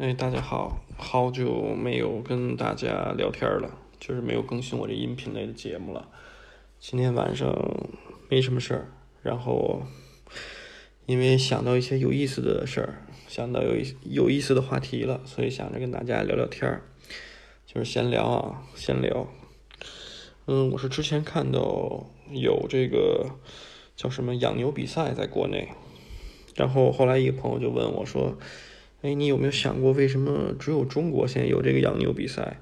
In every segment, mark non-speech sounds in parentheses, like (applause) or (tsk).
哎，大家好，好久没有跟大家聊天了，就是没有更新我这音频类的节目了。今天晚上没什么事儿，然后因为想到一些有意思的事儿，想到有一有意思的话题了，所以想着跟大家聊聊天儿，就是闲聊啊，闲聊。嗯，我是之前看到有这个叫什么养牛比赛在国内，然后后来一个朋友就问我说。哎，你有没有想过，为什么只有中国现在有这个养牛比赛？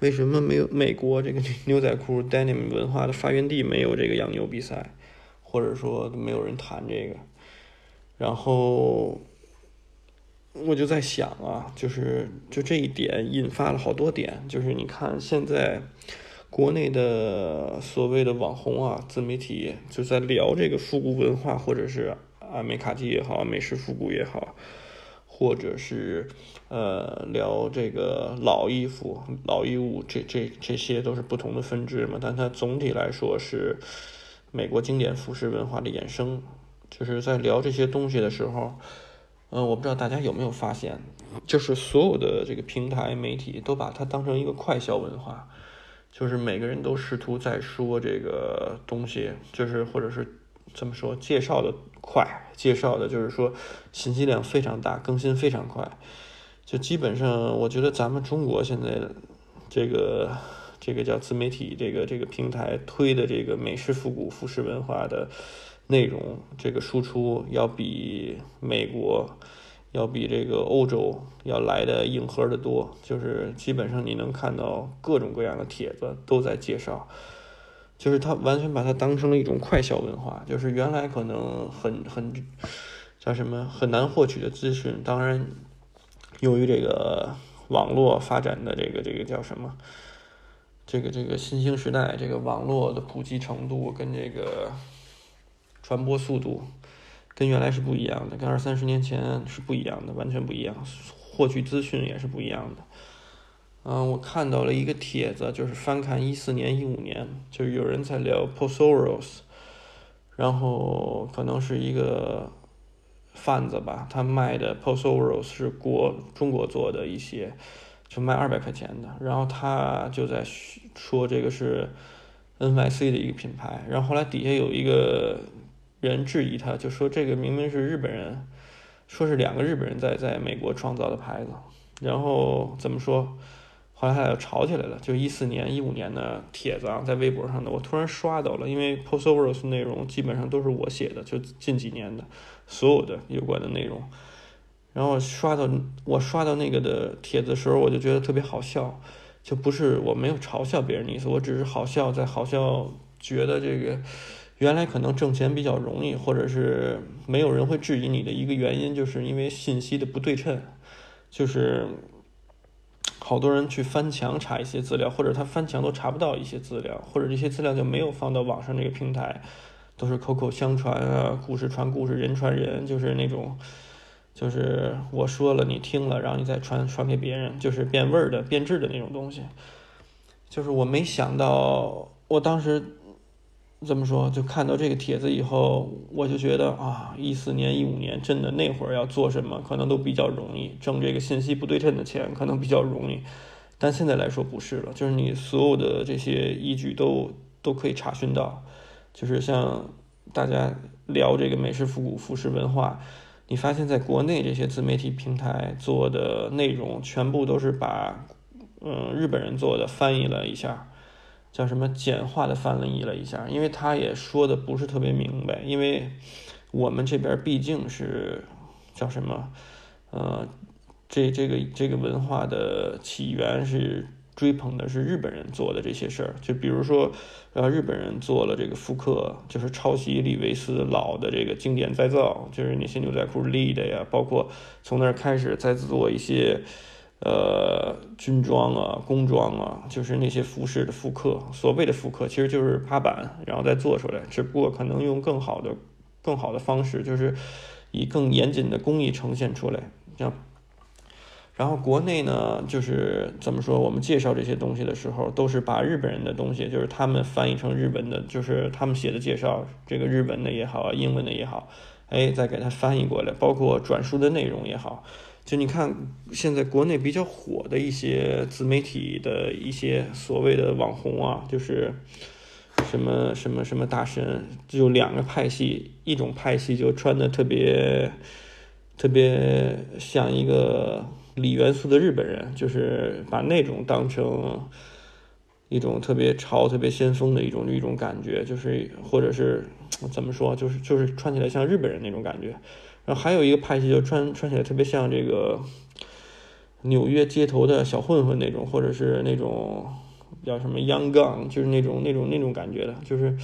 为什么没有美国这个 (laughs) 牛仔裤 denim 文化的发源地没有这个养牛比赛？或者说没有人谈这个？然后我就在想啊，就是就这一点引发了好多点，就是你看现在国内的所谓的网红啊、自媒体就在聊这个复古文化，或者是啊美卡基也好，美式复古也好。或者是，呃，聊这个老衣服、老衣物，这这这些都是不同的分支嘛。但它总体来说是美国经典服饰文化的衍生。就是在聊这些东西的时候，嗯，我不知道大家有没有发现，就是所有的这个平台媒体都把它当成一个快消文化，就是每个人都试图在说这个东西，就是或者是怎么说，介绍的。快介绍的就是说，信息量非常大，更新非常快，就基本上我觉得咱们中国现在这个这个叫自媒体这个这个平台推的这个美式复古服饰文化的内容，这个输出要比美国要比这个欧洲要来的硬核的多，就是基本上你能看到各种各样的帖子都在介绍。就是他完全把它当成了一种快消文化，就是原来可能很很叫什么很难获取的资讯，当然由于这个网络发展的这个这个叫什么，这个这个新兴时代，这个网络的普及程度跟这个传播速度跟原来是不一样的，跟二三十年前是不一样的，完全不一样，获取资讯也是不一样的。嗯，我看到了一个帖子，就是翻看一四年、一五年，就是有人在聊 Posoros，然后可能是一个贩子吧，他卖的 Posoros 是国中国做的一些，就卖二百块钱的，然后他就在说这个是 NYC 的一个品牌，然后后来底下有一个人质疑他，就说这个明明是日本人，说是两个日本人在在美国创造的牌子，然后怎么说？后来他俩吵起来了，就一四年、一五年的帖子啊，在微博上的，我突然刷到了，因为 Posoros 内容基本上都是我写的，就近几年的所有的有关的内容。然后刷到我刷到那个的帖子的时候，我就觉得特别好笑，就不是我没有嘲笑别人的意思，我只是好笑，在好笑，觉得这个原来可能挣钱比较容易，或者是没有人会质疑你的一个原因，就是因为信息的不对称，就是。好多人去翻墙查一些资料，或者他翻墙都查不到一些资料，或者这些资料就没有放到网上这个平台，都是口口相传啊，故事传故事，人传人，就是那种，就是我说了你听了，然后你再传传给别人，就是变味儿的、变质的那种东西。就是我没想到，我当时。怎么说？就看到这个帖子以后，我就觉得啊，一四年、一五年真的那会儿要做什么，可能都比较容易，挣这个信息不对称的钱可能比较容易。但现在来说不是了，就是你所有的这些依据都都可以查询到。就是像大家聊这个美式复古服饰文化，你发现在国内这些自媒体平台做的内容，全部都是把嗯日本人做的翻译了一下。叫什么简化的翻译了一下，因为他也说的不是特别明白，因为我们这边毕竟是叫什么，呃，这这个这个文化的起源是追捧的是日本人做的这些事儿，就比如说，呃，日本人做了这个复刻，就是抄袭李维斯老的这个经典再造，就是那些牛仔裤 lead 呀，包括从那儿开始再做一些。呃，军装啊，工装啊，就是那些服饰的复刻。所谓的复刻，其实就是扒板，然后再做出来，只不过可能用更好的、更好的方式，就是以更严谨的工艺呈现出来。这样，然后国内呢，就是怎么说？我们介绍这些东西的时候，都是把日本人的东西，就是他们翻译成日本的，就是他们写的介绍，这个日文的也好，英文的也好，哎，再给它翻译过来，包括转述的内容也好。就你看现在国内比较火的一些自媒体的一些所谓的网红啊，就是什么什么什么大神，就两个派系，一种派系就穿的特别特别像一个锂元素的日本人，就是把那种当成一种特别潮、特别先锋的一种一种感觉，就是或者是怎么说，就是就是穿起来像日本人那种感觉。然后还有一个派系，就穿穿起来特别像这个纽约街头的小混混那种，或者是那种叫什么 Young Gun，就是那种那种那种感觉的。就是，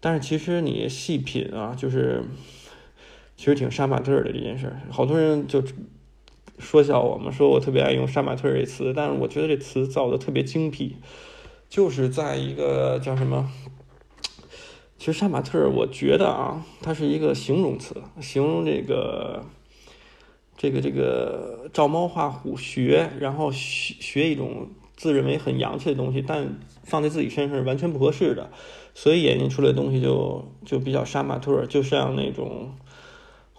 但是其实你细品啊，就是其实挺杀马特的这件事儿。好多人就说笑我们，说我特别爱用杀马特这词，但是我觉得这词造的特别精辟，就是在一个叫什么。其实杀马特，我觉得啊，它是一个形容词，形容这个这个这个照猫画虎学，然后学学一种自认为很洋气的东西，但放在自己身上是完全不合适的，所以演绎出来的东西就就比较杀马特，就像那种。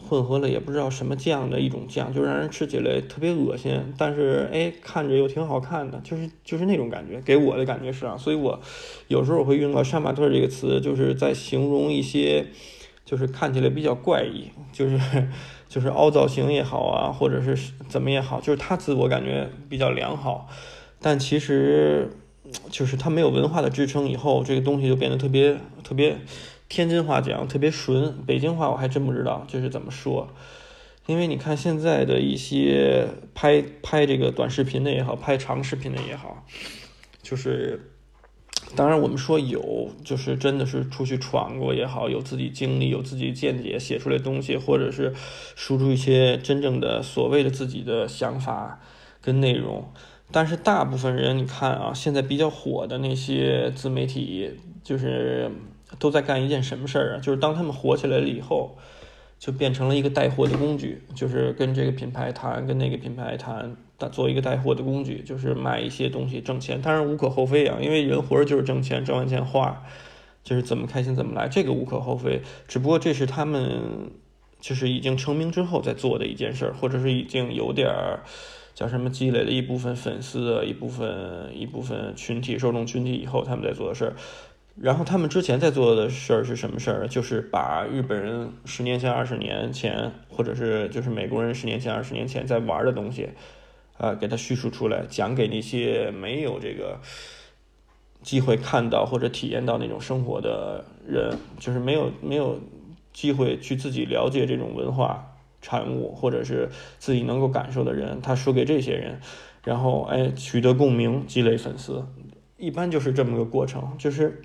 混合了也不知道什么酱的一种酱，就让人吃起来特别恶心，但是哎，看着又挺好看的，就是就是那种感觉，给我的感觉是啊，所以我有时候我会用到“杀马特”这个词，就是在形容一些就是看起来比较怪异，就是 (laughs) 就是凹造型也好啊，或者是怎么也好，就是他自我感觉比较良好，但其实就是他没有文化的支撑，以后这个东西就变得特别特别。天津话讲特别纯，北京话我还真不知道就是怎么说。因为你看现在的一些拍拍这个短视频的也好，拍长视频的也好，就是当然我们说有，就是真的是出去闯过也好，有自己经历，有自己见解，写出来东西，或者是输出一些真正的所谓的自己的想法跟内容。但是大部分人，你看啊，现在比较火的那些自媒体，就是。都在干一件什么事儿啊？就是当他们火起来了以后，就变成了一个带货的工具，就是跟这个品牌谈，跟那个品牌谈，做一个带货的工具，就是卖一些东西挣钱。当然无可厚非啊，因为人活着就是挣钱，挣完钱花，就是怎么开心怎么来，这个无可厚非。只不过这是他们就是已经成名之后在做的一件事儿，或者是已经有点儿叫什么积累了一部分粉丝，一部分一部分群体受众群体以后，他们在做的事儿。然后他们之前在做的事儿是什么事儿？就是把日本人十年前、二十年前，或者是就是美国人十年前、二十年前在玩的东西，啊，给他叙述出来，讲给那些没有这个机会看到或者体验到那种生活的人，就是没有没有机会去自己了解这种文化产物，或者是自己能够感受的人，他说给这些人，然后哎取得共鸣，积累粉丝。一般就是这么个过程，就是，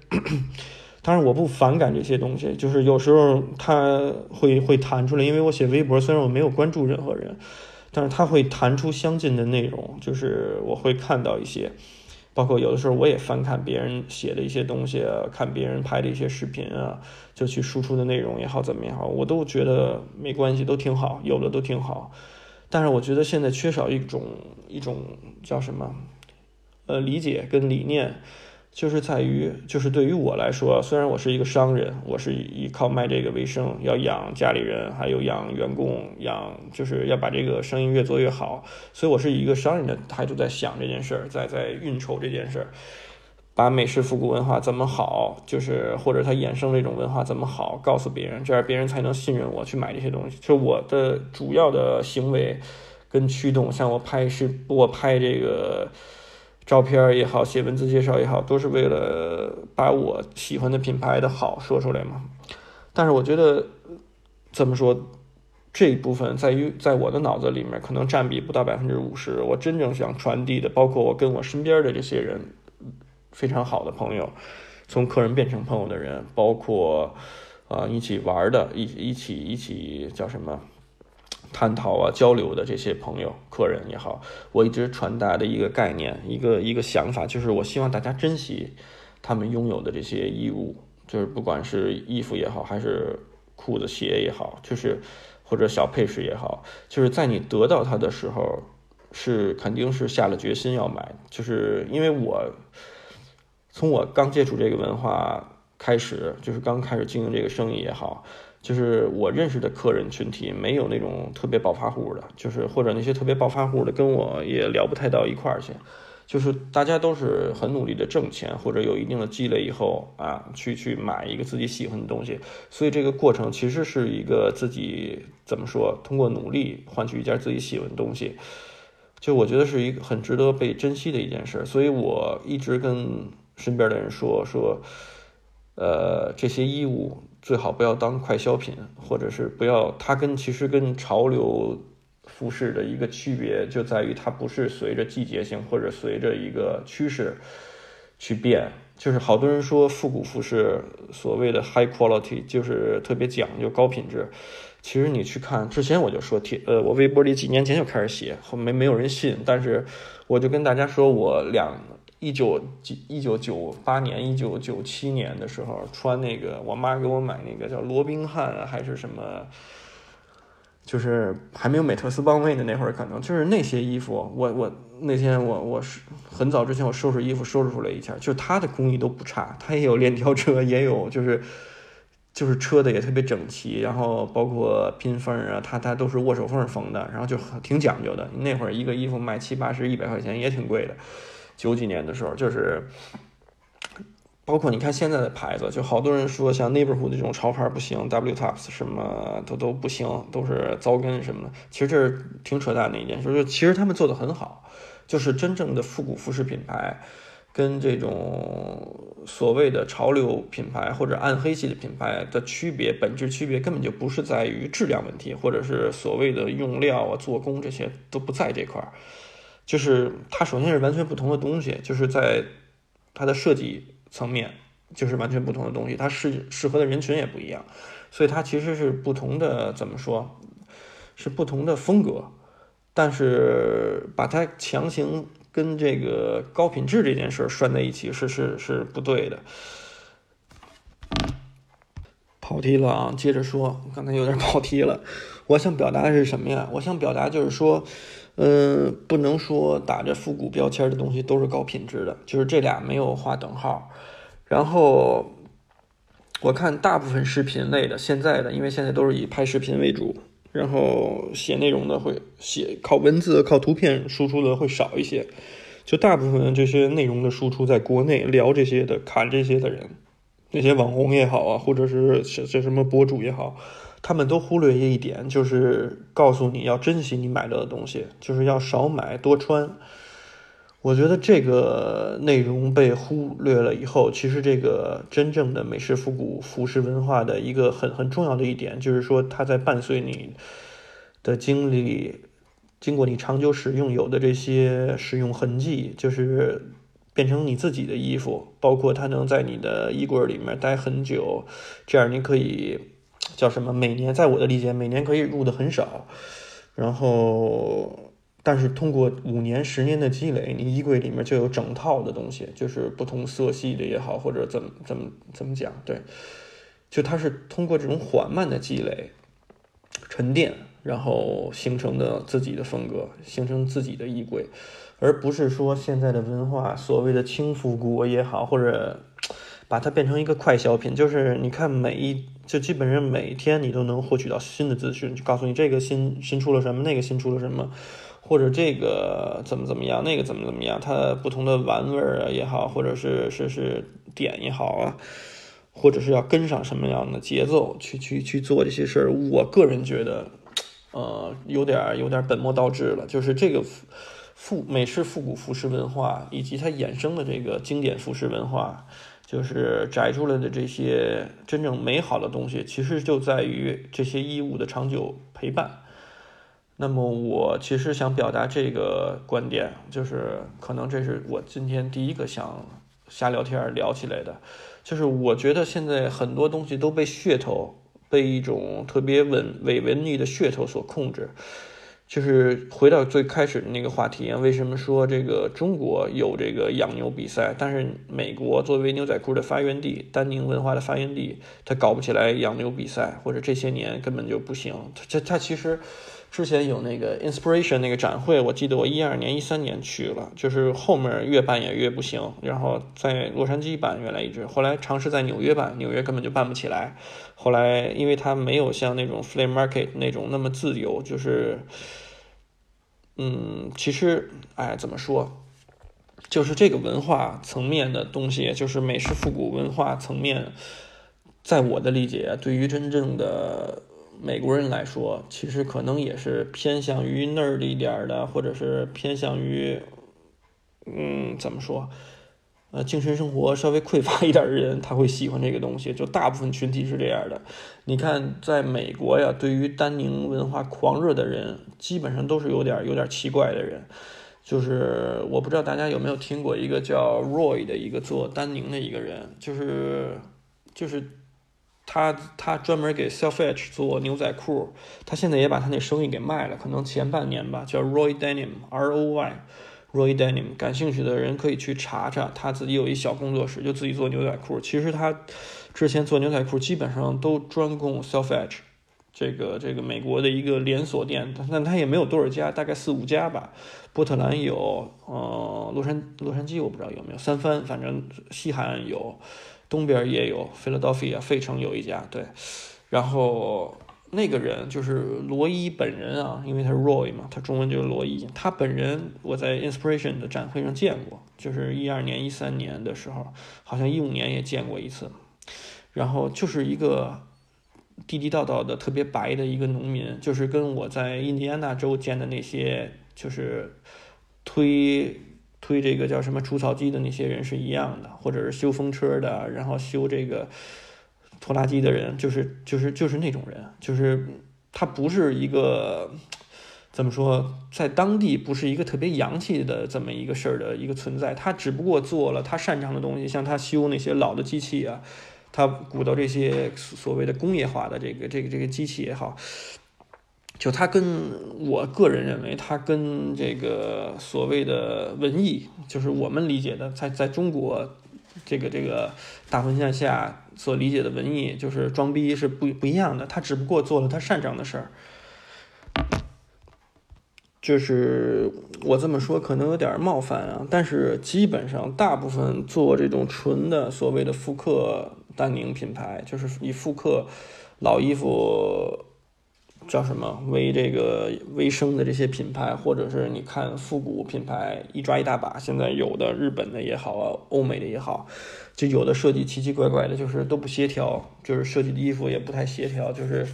当然我不反感这些东西，就是有时候他会会弹出来，因为我写微博，虽然我没有关注任何人，但是他会弹出相近的内容，就是我会看到一些，包括有的时候我也翻看别人写的一些东西，看别人拍的一些视频啊，就去输出的内容也好，怎么也好，我都觉得没关系，都挺好，有的都挺好，但是我觉得现在缺少一种一种叫什么？呃，理解跟理念，就是在于，就是对于我来说，虽然我是一个商人，我是依靠卖这个为生，要养家里人，还有养员工，养就是要把这个生意越做越好，所以我是以一个商人的态度在想这件事儿，在在运筹这件事儿，把美式复古文化怎么好，就是或者它衍生这种文化怎么好，告诉别人，这样别人才能信任我去买这些东西。就我的主要的行为跟驱动，像我拍是我拍这个。照片也好，写文字介绍也好，都是为了把我喜欢的品牌的好说出来嘛。但是我觉得，怎么说，这一部分在于在我的脑子里面可能占比不到百分之五十。我真正想传递的，包括我跟我身边的这些人非常好的朋友，从客人变成朋友的人，包括啊一起玩的，一一起一起叫什么？探讨啊，交流的这些朋友、客人也好，我一直传达的一个概念、一个一个想法，就是我希望大家珍惜他们拥有的这些衣物，就是不管是衣服也好，还是裤子、鞋也好，就是或者小配饰也好，就是在你得到它的时候，是肯定是下了决心要买，就是因为我从我刚接触这个文化开始，就是刚开始经营这个生意也好。就是我认识的客人群体没有那种特别暴发户的，就是或者那些特别暴发户的跟我也聊不太到一块儿去。就是大家都是很努力的挣钱，或者有一定的积累以后啊，去去买一个自己喜欢的东西，所以这个过程其实是一个自己怎么说，通过努力换取一件自己喜欢的东西，就我觉得是一个很值得被珍惜的一件事。所以我一直跟身边的人说说，呃，这些衣物最好不要当快消品，或者是不要它跟其实跟潮流。服饰的一个区别就在于它不是随着季节性或者随着一个趋势去变，就是好多人说复古服饰所谓的 high quality 就是特别讲究高品质，其实你去看之前我就说贴呃我微博里几年前就开始写，后没没有人信，但是我就跟大家说我两一九九一九九八年一九九七年的时候穿那个我妈给我买那个叫罗宾汉还是什么。就是还没有美特斯邦威的那会儿，可能就是那些衣服。我我那天我我是很早之前我收拾衣服收拾出来一件，就它的工艺都不差，它也有链条车，也有就是就是车的也特别整齐，然后包括拼缝啊，它它都是握手缝缝的，然后就挺讲究的。那会儿一个衣服卖七八十、一百块钱也挺贵的。九几年的时候就是。包括你看现在的牌子，就好多人说像 Neighborhood 这种潮牌不行，W Tops 什么都都不行，都是糟根什么的。其实这是挺扯淡的一件事，就是其实他们做的很好，就是真正的复古服饰品牌，跟这种所谓的潮流品牌或者暗黑系的品牌的区别，本质区别根本就不是在于质量问题，或者是所谓的用料啊、做工这些都不在这块儿，就是它首先是完全不同的东西，就是在它的设计。层面就是完全不同的东西，它适适合的人群也不一样，所以它其实是不同的，怎么说，是不同的风格，但是把它强行跟这个高品质这件事拴在一起，是是是不对的。跑题了啊，接着说，刚才有点跑题了。我想表达的是什么呀？我想表达就是说，嗯，不能说打着复古标签的东西都是高品质的，就是这俩没有划等号。然后我看大部分视频类的，现在的，因为现在都是以拍视频为主，然后写内容的会写靠文字、靠图片输出的会少一些，就大部分这些内容的输出在国内聊这些的、看这些的人，那些网红也好啊，或者是这什么博主也好，他们都忽略一点，就是告诉你要珍惜你买到的东西，就是要少买多穿。我觉得这个内容被忽略了以后，其实这个真正的美式复古服饰文化的一个很很重要的一点，就是说它在伴随你的经历，经过你长久使用有的这些使用痕迹，就是变成你自己的衣服，包括它能在你的衣柜里面待很久，这样你可以叫什么？每年在我的理解，每年可以入的很少，然后。但是通过五年、十年的积累，你衣柜里面就有整套的东西，就是不同色系的也好，或者怎么怎么怎么讲，对，就它是通过这种缓慢的积累、沉淀，然后形成的自己的风格，形成自己的衣柜，而不是说现在的文化所谓的轻复古也好，或者把它变成一个快消品，就是你看每一就基本上每天你都能获取到新的资讯，就告诉你这个新新出了什么，那个新出了什么。或者这个怎么怎么样，那个怎么怎么样，它不同的玩味儿啊也好，或者是是是点也好啊，或者是要跟上什么样的节奏去去去做这些事儿，我个人觉得，呃，有点有点本末倒置了。就是这个复美式复古服饰文化以及它衍生的这个经典服饰文化，就是摘出来的这些真正美好的东西，其实就在于这些衣物的长久陪伴。那么我其实想表达这个观点，就是可能这是我今天第一个想瞎聊天聊起来的，就是我觉得现在很多东西都被噱头，被一种特别文伪文艺的噱头所控制。就是回到最开始的那个话题，为什么说这个中国有这个养牛比赛，但是美国作为牛仔裤的发源地，丹宁文化的发源地，它搞不起来养牛比赛，或者这些年根本就不行。它它其实。之前有那个 Inspiration 那个展会，我记得我一二年、一三年去了，就是后面越办也越不行。然后在洛杉矶办，原来一直，后来尝试在纽约办，纽约根本就办不起来。后来因为它没有像那种 Flea Market 那种那么自由，就是，嗯，其实，哎，怎么说，就是这个文化层面的东西，就是美式复古文化层面，在我的理解，对于真正的。美国人来说，其实可能也是偏向于那儿一点的，或者是偏向于，嗯，怎么说？呃，精神生活稍微匮乏一点的人，他会喜欢这个东西。就大部分群体是这样的。你看，在美国呀，对于丹宁文化狂热的人，基本上都是有点有点奇怪的人。就是我不知道大家有没有听过一个叫 Roy 的一个做丹宁的一个人，就是就是。他他专门给 Self Edge 做牛仔裤，他现在也把他那生意给卖了，可能前半年吧，叫 Roy Denim，R O Y，Roy Denim，感兴趣的人可以去查查，他自己有一小工作室，就自己做牛仔裤。其实他之前做牛仔裤基本上都专供 Self Edge，这个这个美国的一个连锁店，但他也没有多少家，大概四五家吧。波特兰有，呃，洛杉洛杉矶我不知道有没有，三藩反正西海岸有。东边也有，Philadelphia 费城有一家，对，然后那个人就是罗伊本人啊，因为他是 Roy 嘛，他中文就是罗伊，他本人我在 Inspiration 的展会上见过，就是一二年、一三年的时候，好像一五年也见过一次，然后就是一个地地道道的、特别白的一个农民，就是跟我在印第安纳州见的那些就是推。推这个叫什么除草机的那些人是一样的，或者是修风车的，然后修这个拖拉机的人，就是就是就是那种人，就是他不是一个怎么说，在当地不是一个特别洋气的这么一个事儿的一个存在，他只不过做了他擅长的东西，像他修那些老的机器啊，他鼓捣这些所谓的工业化的这个这个这个机器也好。就他跟我个人认为，他跟这个所谓的文艺，就是我们理解的，在在中国这个这个大环境下所理解的文艺，就是装逼是不不一样的。他只不过做了他擅长的事儿。就是我这么说可能有点冒犯啊，但是基本上大部分做这种纯的所谓的复刻丹宁品牌，就是以复刻老衣服。叫什么为这个卫生的这些品牌，或者是你看复古品牌一抓一大把，现在有的日本的也好啊，欧美的也好，就有的设计奇奇怪怪的，就是都不协调，就是设计的衣服也不太协调，就是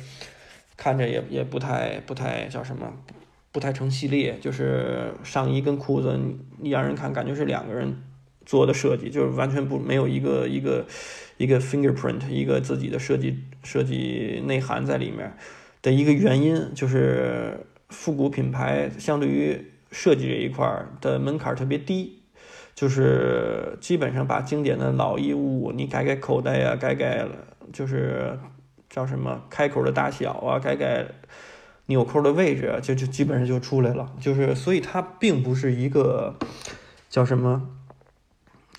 看着也也不太不太叫什么，不太成系列，就是上衣跟裤子你让人看感觉是两个人做的设计，就是完全不没有一个一个一个 fingerprint，一个自己的设计设计内涵在里面。的一个原因就是复古品牌相对于设计这一块的门槛特别低，就是基本上把经典的老衣物你改改口袋呀，改改就是叫什么开口的大小啊，改改纽扣的位置，就就基本上就出来了。就是所以它并不是一个叫什么。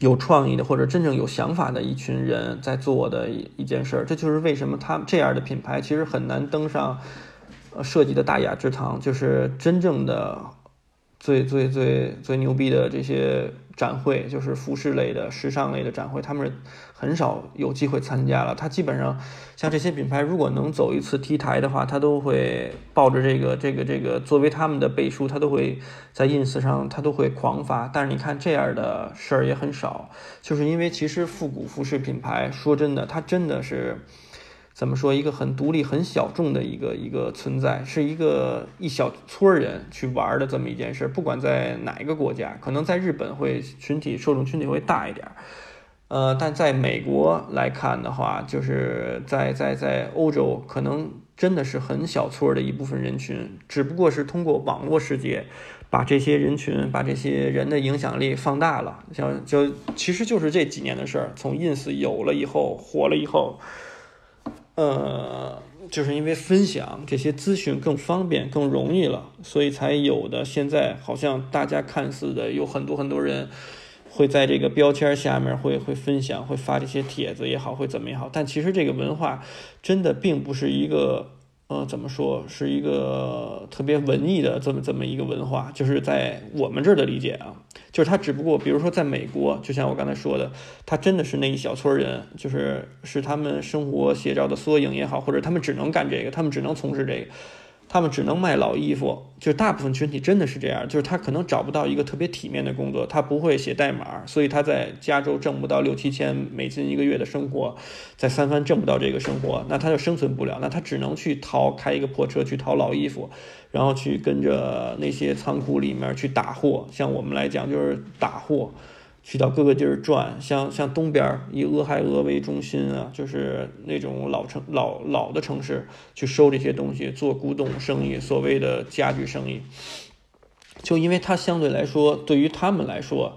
有创意的或者真正有想法的一群人在做的一一件事儿，这就是为什么他这样的品牌其实很难登上呃设计的大雅之堂，就是真正的。最最最最牛逼的这些展会，就是服饰类的、时尚类的展会，他们很少有机会参加了。他基本上像这些品牌，如果能走一次 T 台的话，他都会抱着这个、这个、这个作为他们的背书，他都会在 ins 上，他都会狂发。但是你看这样的事儿也很少，就是因为其实复古服饰品牌，说真的，它真的是。怎么说？一个很独立、很小众的一个一个存在，是一个一小撮人去玩的这么一件事。不管在哪一个国家，可能在日本会群体受众群体会大一点儿，呃，但在美国来看的话，就是在在在欧洲，可能真的是很小撮的一部分人群，只不过是通过网络世界，把这些人群、把这些人的影响力放大了。像就其实就是这几年的事儿，从 ins 有了以后，火了以后。呃，就是因为分享这些资讯更方便、更容易了，所以才有的。现在好像大家看似的有很多很多人会在这个标签下面会会分享、会发这些帖子也好，会怎么也好。但其实这个文化真的并不是一个呃，怎么说，是一个特别文艺的这么这么一个文化，就是在我们这儿的理解啊，就是他只不过，比如说在美国，就像我刚才说的，他真的是那一小撮人，就是是他们生活写照的缩影也好，或者他们只能干这个，他们只能从事这个。他们只能卖老衣服，就大部分群体真的是这样，就是他可能找不到一个特别体面的工作，他不会写代码，所以他在加州挣不到六七千美金一个月的生活，在三藩挣不到这个生活，那他就生存不了，那他只能去淘开一个破车去淘老衣服，然后去跟着那些仓库里面去打货，像我们来讲就是打货。去到各个地儿转，像像东边以俄亥俄为中心啊，就是那种老城老老的城市，去收这些东西，做古董生意，所谓的家具生意。就因为它相对来说，对于他们来说，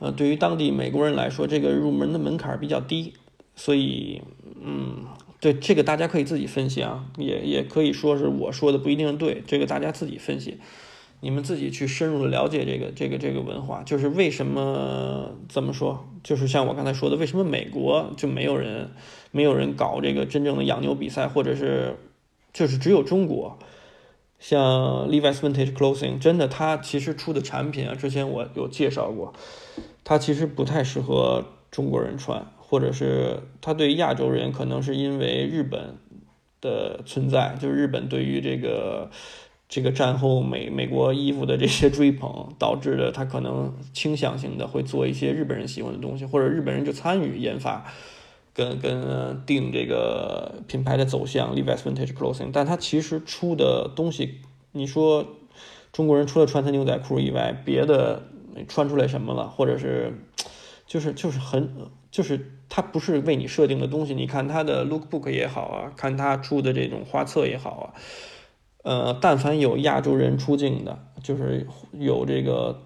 呃，对于当地美国人来说，这个入门的门槛比较低，所以，嗯，对这个大家可以自己分析啊，也也可以说是我说的不一定对，这个大家自己分析。你们自己去深入的了解这个这个这个文化，就是为什么怎么说？就是像我刚才说的，为什么美国就没有人没有人搞这个真正的养牛比赛，或者是就是只有中国，像 Levi's Vintage Clothing，真的它其实出的产品啊，之前我有介绍过，它其实不太适合中国人穿，或者是它对亚洲人可能是因为日本的存在，就是日本对于这个。这个战后美美国衣服的这些追捧，导致的他可能倾向性的会做一些日本人喜欢的东西，或者日本人就参与研发，跟跟定这个品牌的走向。Levi's Vintage Clothing，但他其实出的东西，你说中国人除了穿他牛仔裤以外，别的穿出来什么了？或者是就是就是很就是他不是为你设定的东西。你看他的 Lookbook 也好啊，看他出的这种画册也好啊。呃，但凡有亚洲人出镜的，就是有这个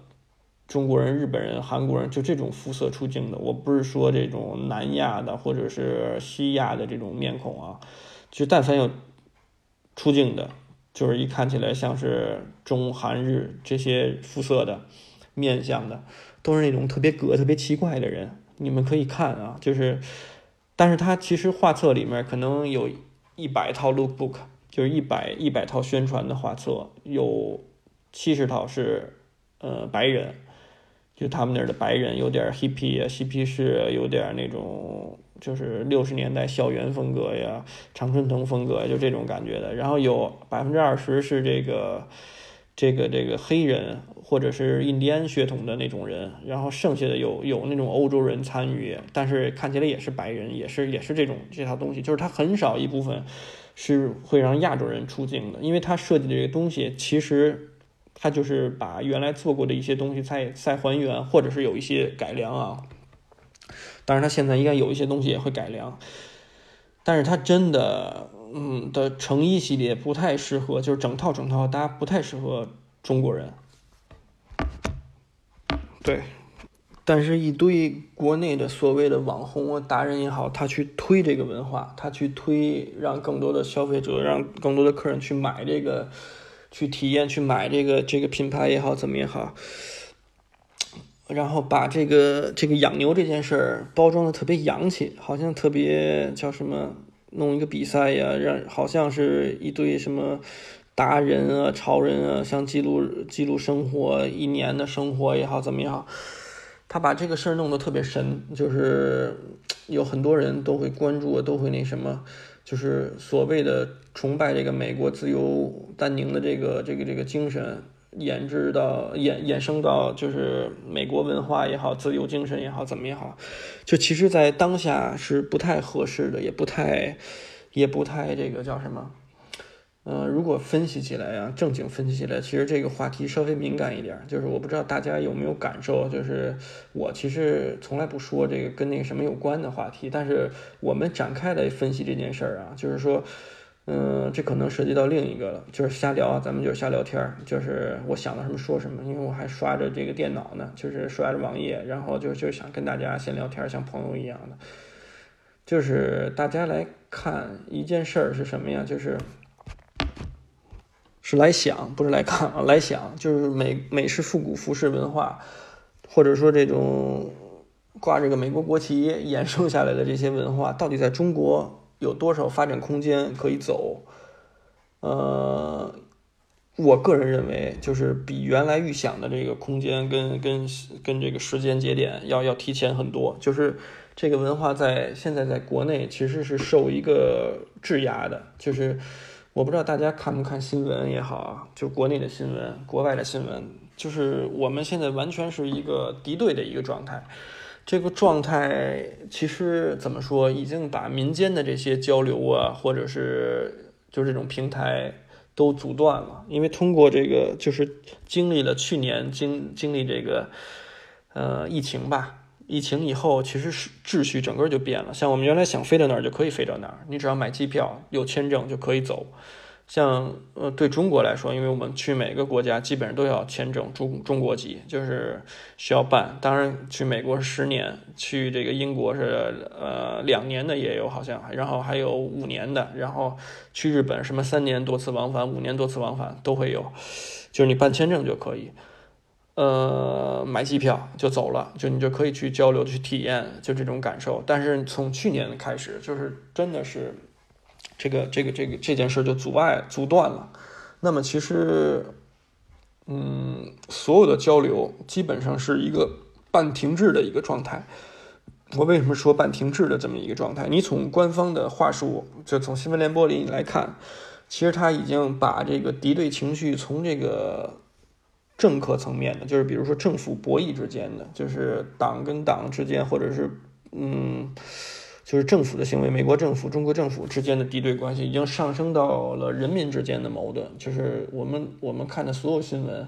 中国人、日本人、韩国人，就这种肤色出镜的，我不是说这种南亚的或者是西亚的这种面孔啊，就但凡有出镜的，就是一看起来像是中韩日这些肤色的面相的，都是那种特别格、特别奇怪的人。你们可以看啊，就是，但是他其实画册里面可能有一百套 lookbook。就是一百一百套宣传的画册，有七十套是呃白人，就他们那儿的白人有点 hippie 啊，嬉皮士，有点那种就是六十年代校园风格呀，常春藤风格，就这种感觉的。然后有百分之二十是这个这个这个黑人或者是印第安血统的那种人，然后剩下的有有那种欧洲人参与，但是看起来也是白人，也是也是这种这套东西，就是它很少一部分。是会让亚洲人出镜的，因为他设计的这个东西，其实他就是把原来做过的一些东西再再还原，或者是有一些改良啊。当然，他现在应该有一些东西也会改良，但是他真的，嗯的成衣系列不太适合，就是整套整套搭不太适合中国人。对。但是，一堆国内的所谓的网红啊、达人也好，他去推这个文化，他去推，让更多的消费者、让更多的客人去买这个，去体验、去买这个这个品牌也好，怎么也好，然后把这个这个养牛这件事儿包装的特别洋气，好像特别叫什么，弄一个比赛呀，让好像是一堆什么达人啊、潮人啊，像记录记录生活一年的生活也好，怎么也好。他把这个事儿弄得特别神，就是有很多人都会关注，都会那什么，就是所谓的崇拜这个美国自由丹宁的这个这个这个精神，演至到衍衍生到就是美国文化也好，自由精神也好，怎么也好，就其实，在当下是不太合适的，也不太，也不太这个叫什么。嗯，如果分析起来呀，正经分析起来，其实这个话题稍微敏感一点。就是我不知道大家有没有感受，就是我其实从来不说这个跟那个什么有关的话题，但是我们展开来分析这件事儿啊，就是说，嗯，这可能涉及到另一个了，就是瞎聊，咱们就是瞎聊天儿，就是我想到什么说什么，因为我还刷着这个电脑呢，就是刷着网页，然后就就想跟大家闲聊天，像朋友一样的，就是大家来看一件事儿是什么呀？就是。是来想，不是来看啊！(laughs) 来想，就是美美式复古服饰文化，或者说这种挂这个美国国旗衍生下来的这些文化，到底在中国有多少发展空间可以走？呃，我个人认为，就是比原来预想的这个空间跟跟跟这个时间节点要要提前很多。就是这个文化在现在在国内其实是受一个质押的。就是我不知道大家看不看新闻也好，就国内的新闻、国外的新闻，就是我们现在完全是一个敌对的一个状态。这个状态其实怎么说，已经把民间的这些交流啊，或者是就是这种平台。都阻断了，因为通过这个，就是经历了去年经经历这个，呃，疫情吧。疫情以后，其实是秩序整个就变了。像我们原来想飞到哪儿就可以飞到哪儿，你只要买机票、有签证就可以走。像呃，对中国来说，因为我们去每个国家基本上都要签证，中中国籍就是需要办。当然，去美国十年，去这个英国是呃两年的也有好像，然后还有五年的，然后去日本什么三年多次往返，五年多次往返都会有，就是你办签证就可以，呃，买机票就走了，就你就可以去交流去体验就这种感受。但是从去年开始，就是真的是。这个这个这个这件事就阻碍阻断了，那么其实，嗯，所有的交流基本上是一个半停滞的一个状态。我为什么说半停滞的这么一个状态？你从官方的话术，就从新闻联播里来看，其实他已经把这个敌对情绪从这个政客层面的，就是比如说政府博弈之间的，就是党跟党之间，或者是嗯。就是政府的行为，美国政府、中国政府之间的敌对关系已经上升到了人民之间的矛盾。就是我们我们看的所有新闻，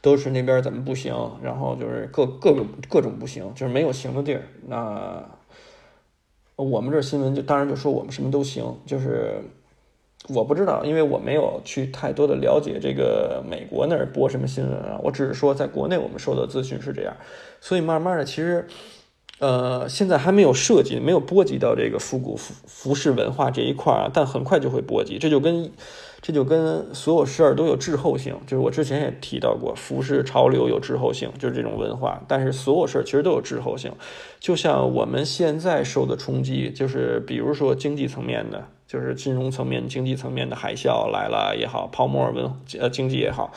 都是那边怎么不行，然后就是各各个各种不行，就是没有行的地儿。那我们这新闻就当然就说我们什么都行。就是我不知道，因为我没有去太多的了解这个美国那儿播什么新闻啊。我只是说在国内我们收到资讯是这样，所以慢慢的其实。呃，现在还没有涉及，没有波及到这个复古服服饰文化这一块啊，但很快就会波及。这就跟，这就跟所有事儿都有滞后性，就是我之前也提到过，服饰潮流有滞后性，就是这种文化。但是所有事儿其实都有滞后性，就像我们现在受的冲击，就是比如说经济层面的，就是金融层面、经济层面的海啸来了也好，泡沫文呃经济也好。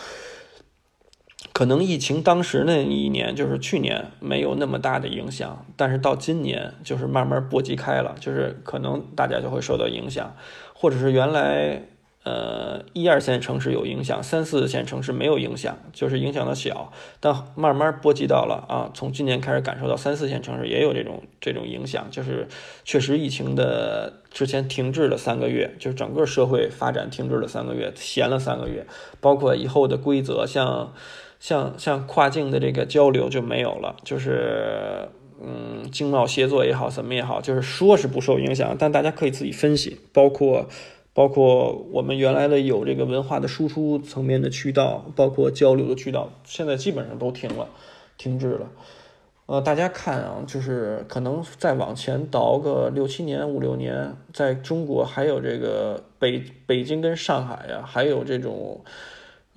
可能疫情当时那一年，就是去年没有那么大的影响，但是到今年就是慢慢波及开了，就是可能大家就会受到影响，或者是原来呃一二线城市有影响，三四线城市没有影响，就是影响的小，但慢慢波及到了啊，从今年开始感受到三四线城市也有这种这种影响，就是确实疫情的之前停滞了三个月，就是整个社会发展停滞了三个月，闲了三个月，包括以后的规则像。像像跨境的这个交流就没有了，就是嗯，经贸协作也好，怎么也好，就是说是不受影响，但大家可以自己分析，包括包括我们原来的有这个文化的输出层面的渠道，包括交流的渠道，现在基本上都停了，停滞了。呃，大家看啊，就是可能再往前倒个六七年、五六年，在中国还有这个北北京跟上海呀，还有这种。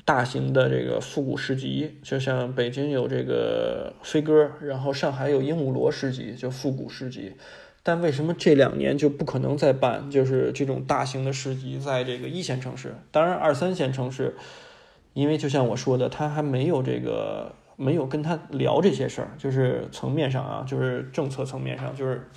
大型的这个复古市集，就像北京有这个飞鸽，然后上海有鹦鹉螺市集，就复古市集。但为什么这两年就不可能再办？就是这种大型的市集，在这个一线城市，当然二三线城市，因为就像我说的，他还没有这个，没有跟他聊这些事儿，就是层面上啊，就是政策层面上，就是。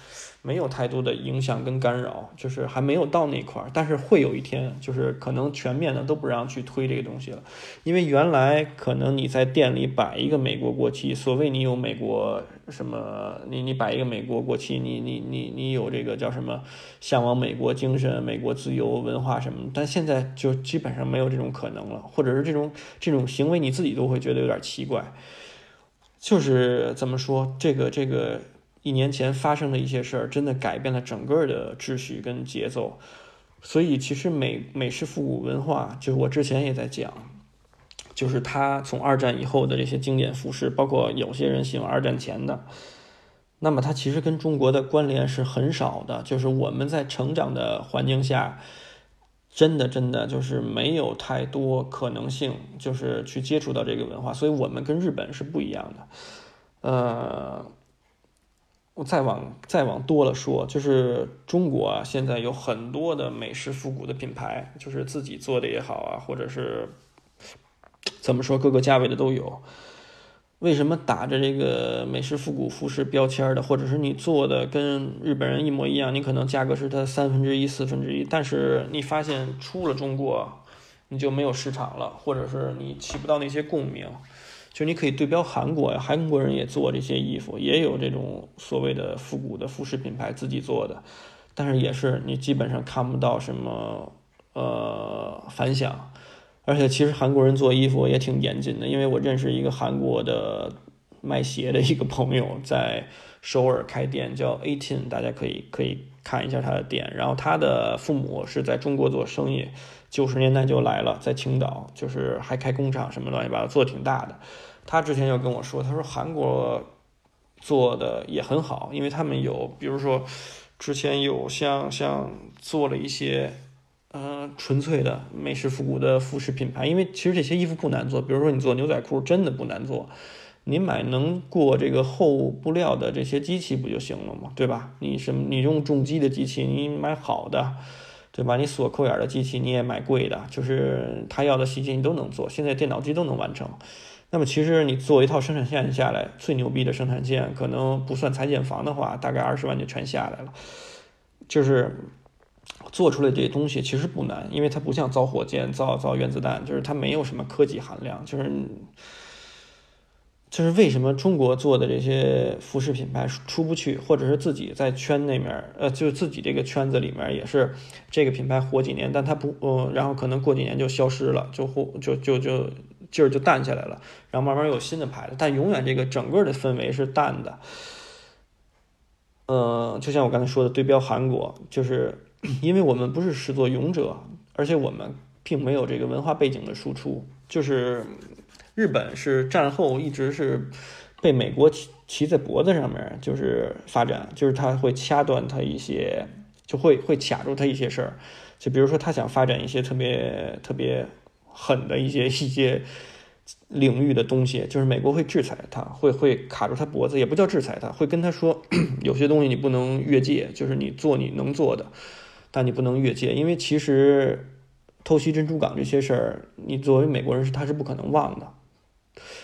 没有太多的影响跟干扰，就是还没有到那块儿，但是会有一天，就是可能全面的都不让去推这个东西了，因为原来可能你在店里摆一个美国国旗，所谓你有美国什么，你你摆一个美国国旗，你你你你有这个叫什么向往美国精神、美国自由文化什么，但现在就基本上没有这种可能了，或者是这种这种行为你自己都会觉得有点奇怪，就是怎么说这个这个。一年前发生的一些事儿，真的改变了整个的秩序跟节奏。所以，其实美美式复古文化，就是我之前也在讲，就是它从二战以后的这些经典服饰，包括有些人喜欢二战前的，那么它其实跟中国的关联是很少的。就是我们在成长的环境下，真的真的就是没有太多可能性，就是去接触到这个文化。所以我们跟日本是不一样的，呃。我再往再往多了说，就是中国啊，现在有很多的美式复古的品牌，就是自己做的也好啊，或者是怎么说，各个价位的都有。为什么打着这个美式复古服饰标签的，或者是你做的跟日本人一模一样，你可能价格是它三分之一、四分之一，但是你发现出了中国，你就没有市场了，或者是你起不到那些共鸣。就你可以对标韩国呀，韩国人也做这些衣服，也有这种所谓的复古的服饰品牌自己做的，但是也是你基本上看不到什么呃反响。而且其实韩国人做衣服也挺严谨的，因为我认识一个韩国的卖鞋的一个朋友，在首尔开店叫 Eighteen，大家可以可以看一下他的店。然后他的父母是在中国做生意，九十年代就来了，在青岛，就是还开工厂什么乱七八糟，做的挺大的。他之前就跟我说，他说韩国做的也很好，因为他们有，比如说之前有像像做了一些，呃，纯粹的美式复古的服饰品牌，因为其实这些衣服不难做，比如说你做牛仔裤真的不难做，你买能过这个厚布料的这些机器不就行了吗？对吧？你什么你用重机的机器，你买好的，对吧？你锁扣眼的机器你也买贵的，就是他要的细节你都能做，现在电脑机都能完成。那么其实你做一套生产线下来，最牛逼的生产线，可能不算裁剪房的话，大概二十万就全下来了。就是做出来这些东西其实不难，因为它不像造火箭、造造原子弹，就是它没有什么科技含量。就是就是为什么中国做的这些服饰品牌出不去，或者是自己在圈那面，呃，就自己这个圈子里面也是这个品牌火几年，但它不，呃，然后可能过几年就消失了，就火就就就。劲儿就淡下来了，然后慢慢有新的牌子，但永远这个整个的氛围是淡的。呃，就像我刚才说的，对标韩国，就是因为我们不是始作俑者，而且我们并没有这个文化背景的输出。就是日本是战后一直是被美国骑骑在脖子上面，就是发展，就是他会掐断他一些，就会会卡住他一些事儿，就比如说他想发展一些特别特别。狠的一些一些领域的东西，就是美国会制裁他，会会卡住他脖子，也不叫制裁他，会跟他说，有些东西你不能越界，就是你做你能做的，但你不能越界，因为其实偷袭珍珠港这些事儿，你作为美国人是他是不可能忘的，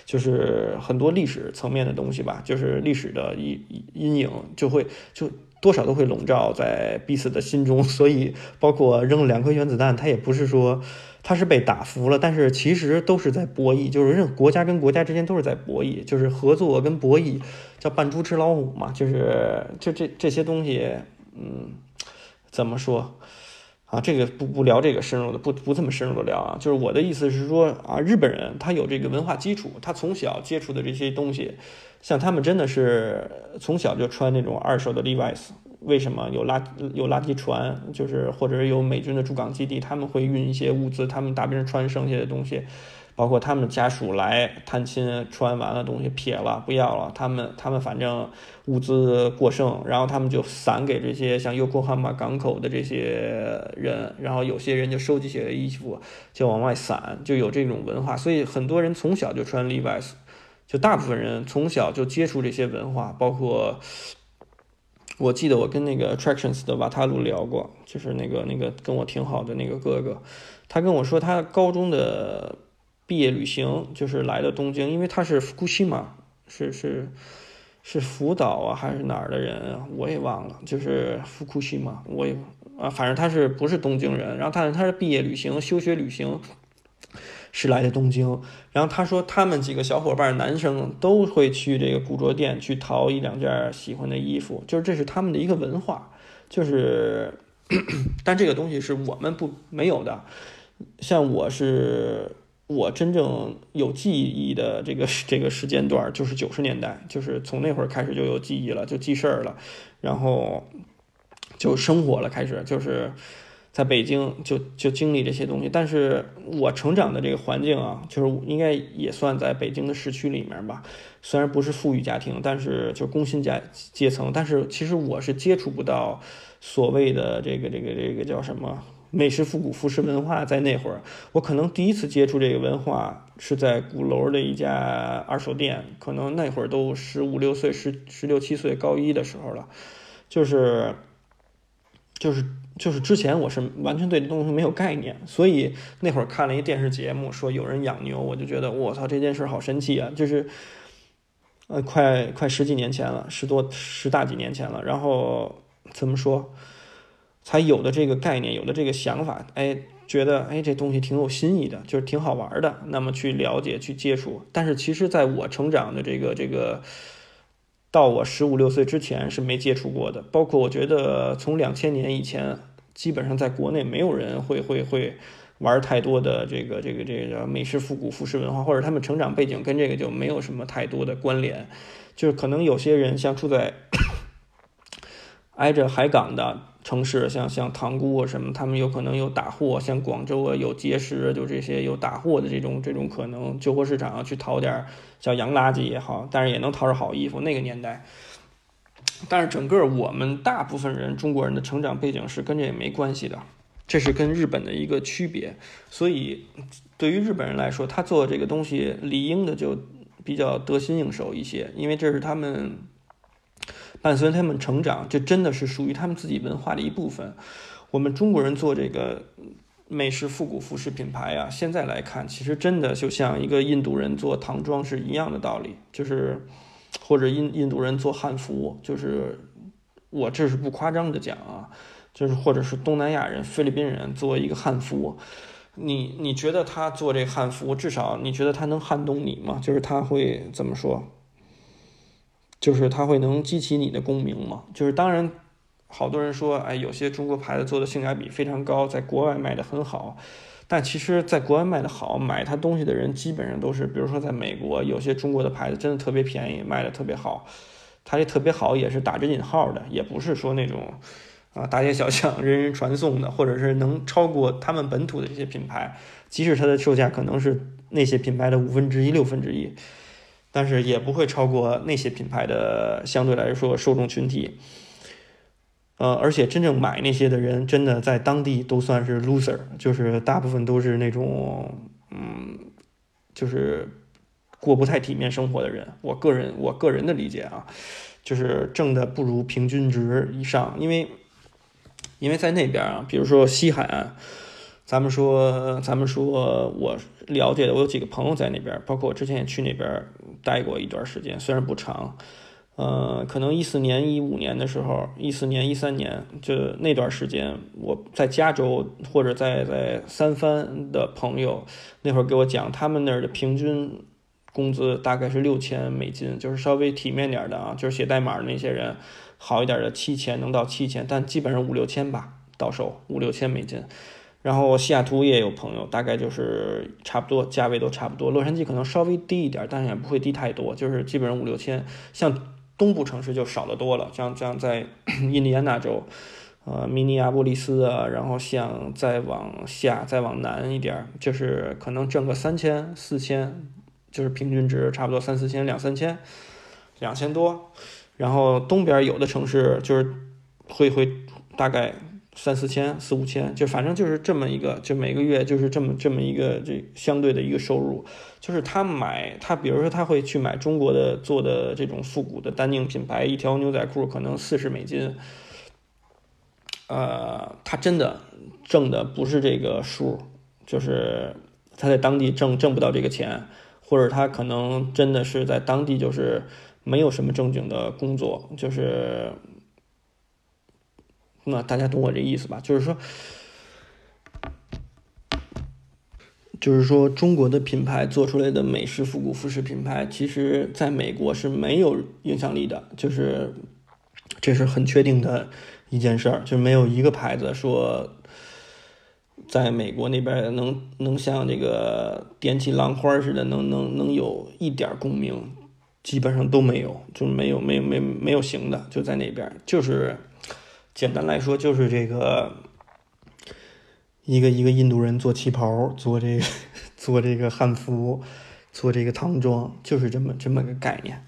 就是很多历史层面的东西吧，就是历史的阴阴影就会就多少都会笼罩在彼此的心中，(laughs) 所以包括扔两颗原子弹，他也不是说。他是被打服了，但是其实都是在博弈，就是任国家跟国家之间都是在博弈，就是合作跟博弈，叫扮猪吃老虎嘛，就是就这这些东西，嗯，怎么说啊？这个不不聊这个深入的，不不这么深入的聊啊。就是我的意思是说啊，日本人他有这个文化基础，他从小接触的这些东西，像他们真的是从小就穿那种二手的 Levi's。为什么有垃有垃圾船？就是或者有美军的驻港基地，他们会运一些物资，他们大兵穿剩下的东西，包括他们家属来探亲，穿完了东西撇了不要了，他们他们反正物资过剩，然后他们就散给这些像优酷汉马港口的这些人，然后有些人就收集起来衣服就往外散，就有这种文化，所以很多人从小就穿 Levi's，就大部分人从小就接触这些文化，包括。我记得我跟那个 Attractions 的瓦塔鲁聊过，就是那个那个跟我挺好的那个哥哥，他跟我说他高中的毕业旅行就是来的东京，因为他是福库西嘛，是是是福岛啊还是哪儿的人，我也忘了，就是福库西嘛，我也啊，反正他是不是东京人，然后他他是毕业旅行休学旅行。是来的东京，然后他说他们几个小伙伴，男生都会去这个古着店去淘一两件喜欢的衣服，就是这是他们的一个文化，就是，(coughs) 但这个东西是我们不没有的。像我是我真正有记忆的这个这个时间段，就是九十年代，就是从那会儿开始就有记忆了，就记事儿了，然后就生活了，开始就是。在北京就就经历这些东西，但是我成长的这个环境啊，就是应该也算在北京的市区里面吧。虽然不是富裕家庭，但是就工薪阶阶层，但是其实我是接触不到所谓的这个这个这个叫什么美食复古服饰文化在那会儿，我可能第一次接触这个文化是在鼓楼的一家二手店，可能那会儿都十五六岁、十十六七岁，高一的时候了，就是就是就是之前我是完全对这东西没有概念，所以那会儿看了一电视节目，说有人养牛，我就觉得我操这件事好神奇啊！就是呃，快快十几年前了，十多十大几年前了，然后怎么说？才有的这个概念，有的这个想法，哎，觉得哎这东西挺有新意的，就是挺好玩的。那么去了解、去接触。但是其实，在我成长的这个这个，到我十五六岁之前是没接触过的。包括我觉得从两千年以前，基本上在国内没有人会会会玩太多的这个这个这个美式复古服饰文化，或者他们成长背景跟这个就没有什么太多的关联。就是可能有些人像住在 (coughs) 挨着海港的。城市像像塘沽啊什么，他们有可能有打货，像广州啊有结石，就这些有打货的这种这种可能，旧货市场去淘点叫洋垃圾也好，但是也能淘着好衣服。那个年代，但是整个我们大部分人中国人的成长背景是跟这也没关系的，这是跟日本的一个区别。所以对于日本人来说，他做这个东西理应的就比较得心应手一些，因为这是他们。伴随他们成长，这真的是属于他们自己文化的一部分。我们中国人做这个美式复古服饰品牌啊，现在来看，其实真的就像一个印度人做唐装是一样的道理，就是或者印印度人做汉服，就是我这是不夸张的讲啊，就是或者是东南亚人、菲律宾人做一个汉服，你你觉得他做这汉服，至少你觉得他能撼动你吗？就是他会怎么说？就是它会能激起你的共鸣嘛？就是当然，好多人说，哎，有些中国牌子做的性价比非常高，在国外卖的很好。但其实，在国外卖的好，买它东西的人基本上都是，比如说在美国，有些中国的牌子真的特别便宜，卖的特别好。它这特别好也是打着引号的，也不是说那种啊大街小巷人人传颂的，或者是能超过他们本土的这些品牌，即使它的售价可能是那些品牌的五分之一、六分之一。但是也不会超过那些品牌的相对来说受众群体，呃，而且真正买那些的人，真的在当地都算是 loser，就是大部分都是那种，嗯，就是过不太体面生活的人。我个人我个人的理解啊，就是挣的不如平均值以上，因为因为在那边啊，比如说西海岸。咱们说，咱们说，我了解的，我有几个朋友在那边，包括我之前也去那边待过一段时间，虽然不长，呃，可能一四年、一五年的时候，一四年、一三年，就那段时间，我在加州或者在在三藩的朋友，那会儿给我讲，他们那儿的平均工资大概是六千美金，就是稍微体面点的啊，就是写代码的那些人，好一点的七千能到七千，但基本上五六千吧，到手五六千美金。然后西雅图也有朋友，大概就是差不多价位都差不多。洛杉矶可能稍微低一点，但是也不会低太多，就是基本上五六千。像东部城市就少得多了，像像在 (clears throat) 印第安纳州，呃，明尼阿波利斯啊，然后像再往下再往南一点，就是可能挣个三千四千，就是平均值差不多三四千两三千，两千多。然后东边有的城市就是会会大概。三四千、四五千，就反正就是这么一个，就每个月就是这么这么一个这相对的一个收入。就是他买他，比如说他会去买中国的做的这种复古的丹宁品牌，一条牛仔裤可能四十美金。呃，他真的挣的不是这个数，就是他在当地挣挣不到这个钱，或者他可能真的是在当地就是没有什么正经的工作，就是。那大家懂我这意思吧？就是说，就是说，中国的品牌做出来的美式复古服饰品牌，其实在美国是没有影响力的。就是这是很确定的一件事儿，就没有一个牌子说在美国那边能能像这个点起浪花似的，能能能有一点共鸣，基本上都没有，就没有没有没没有行的，就在那边就是。简单来说，就是这个一个一个印度人做旗袍，做这个 (laughs) 做这个汉服，做这个唐装，就是这么这么个概念。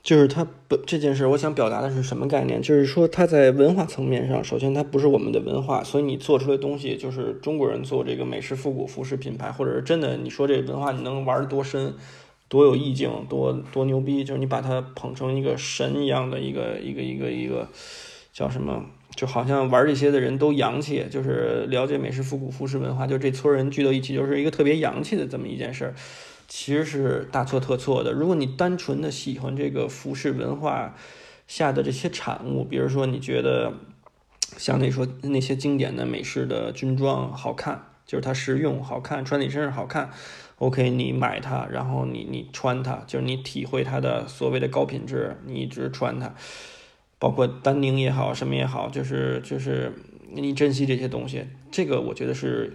就是他不这件事，我想表达的是什么概念？就是说他在文化层面上，首先它不是我们的文化，所以你做出来东西就是中国人做这个美式复古服饰品牌，或者是真的你说这文化你能玩多深，多有意境，多多牛逼，就是你把它捧成一个神一样的一个一个一个一个叫什么？就好像玩这些的人都洋气，就是了解美式复古服饰文化，就这撮人聚到一起，就是一个特别洋气的这么一件事儿。其实是大错特错的。如果你单纯的喜欢这个服饰文化下的这些产物，比如说你觉得像那说那些经典的美式的军装好看，就是它实用好看，穿你身上好看，OK，你买它，然后你你穿它，就是你体会它的所谓的高品质，你一直穿它，包括丹宁也好，什么也好，就是就是你珍惜这些东西，这个我觉得是。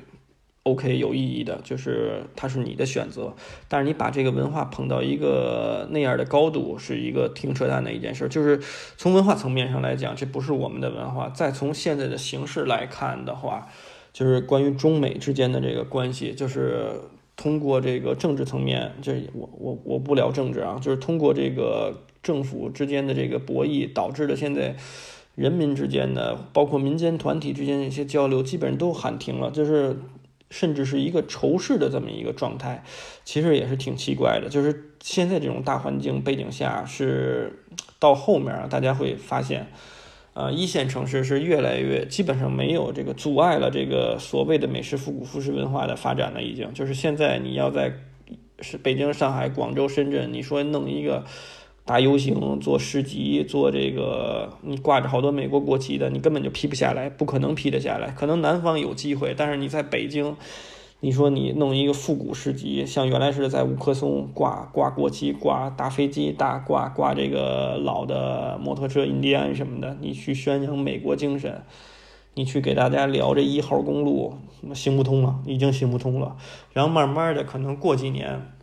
OK，有意义的，就是它是你的选择，但是你把这个文化捧到一个那样的高度，是一个挺扯淡的一件事。就是从文化层面上来讲，这不是我们的文化。再从现在的形式来看的话，就是关于中美之间的这个关系，就是通过这个政治层面，这我我我不聊政治啊，就是通过这个政府之间的这个博弈，导致的现在人民之间的，包括民间团体之间的一些交流，基本上都喊停了，就是。甚至是一个仇视的这么一个状态，其实也是挺奇怪的。就是现在这种大环境背景下，是到后面，大家会发现，呃，一线城市是越来越基本上没有这个阻碍了这个所谓的美式复古服饰文化的发展了。已经就是现在你要在是北京、上海、广州、深圳，你说弄一个。大游行做市集做这个，你挂着好多美国国旗的，你根本就批不下来，不可能批得下来。可能南方有机会，但是你在北京，你说你弄一个复古市集，像原来似的在五棵松挂挂国旗、挂大飞机、大挂挂这个老的摩托车、印第安什么的，你去宣扬美国精神，你去给大家聊这一号公路，行不通了，已经行不通了。然后慢慢的，可能过几年。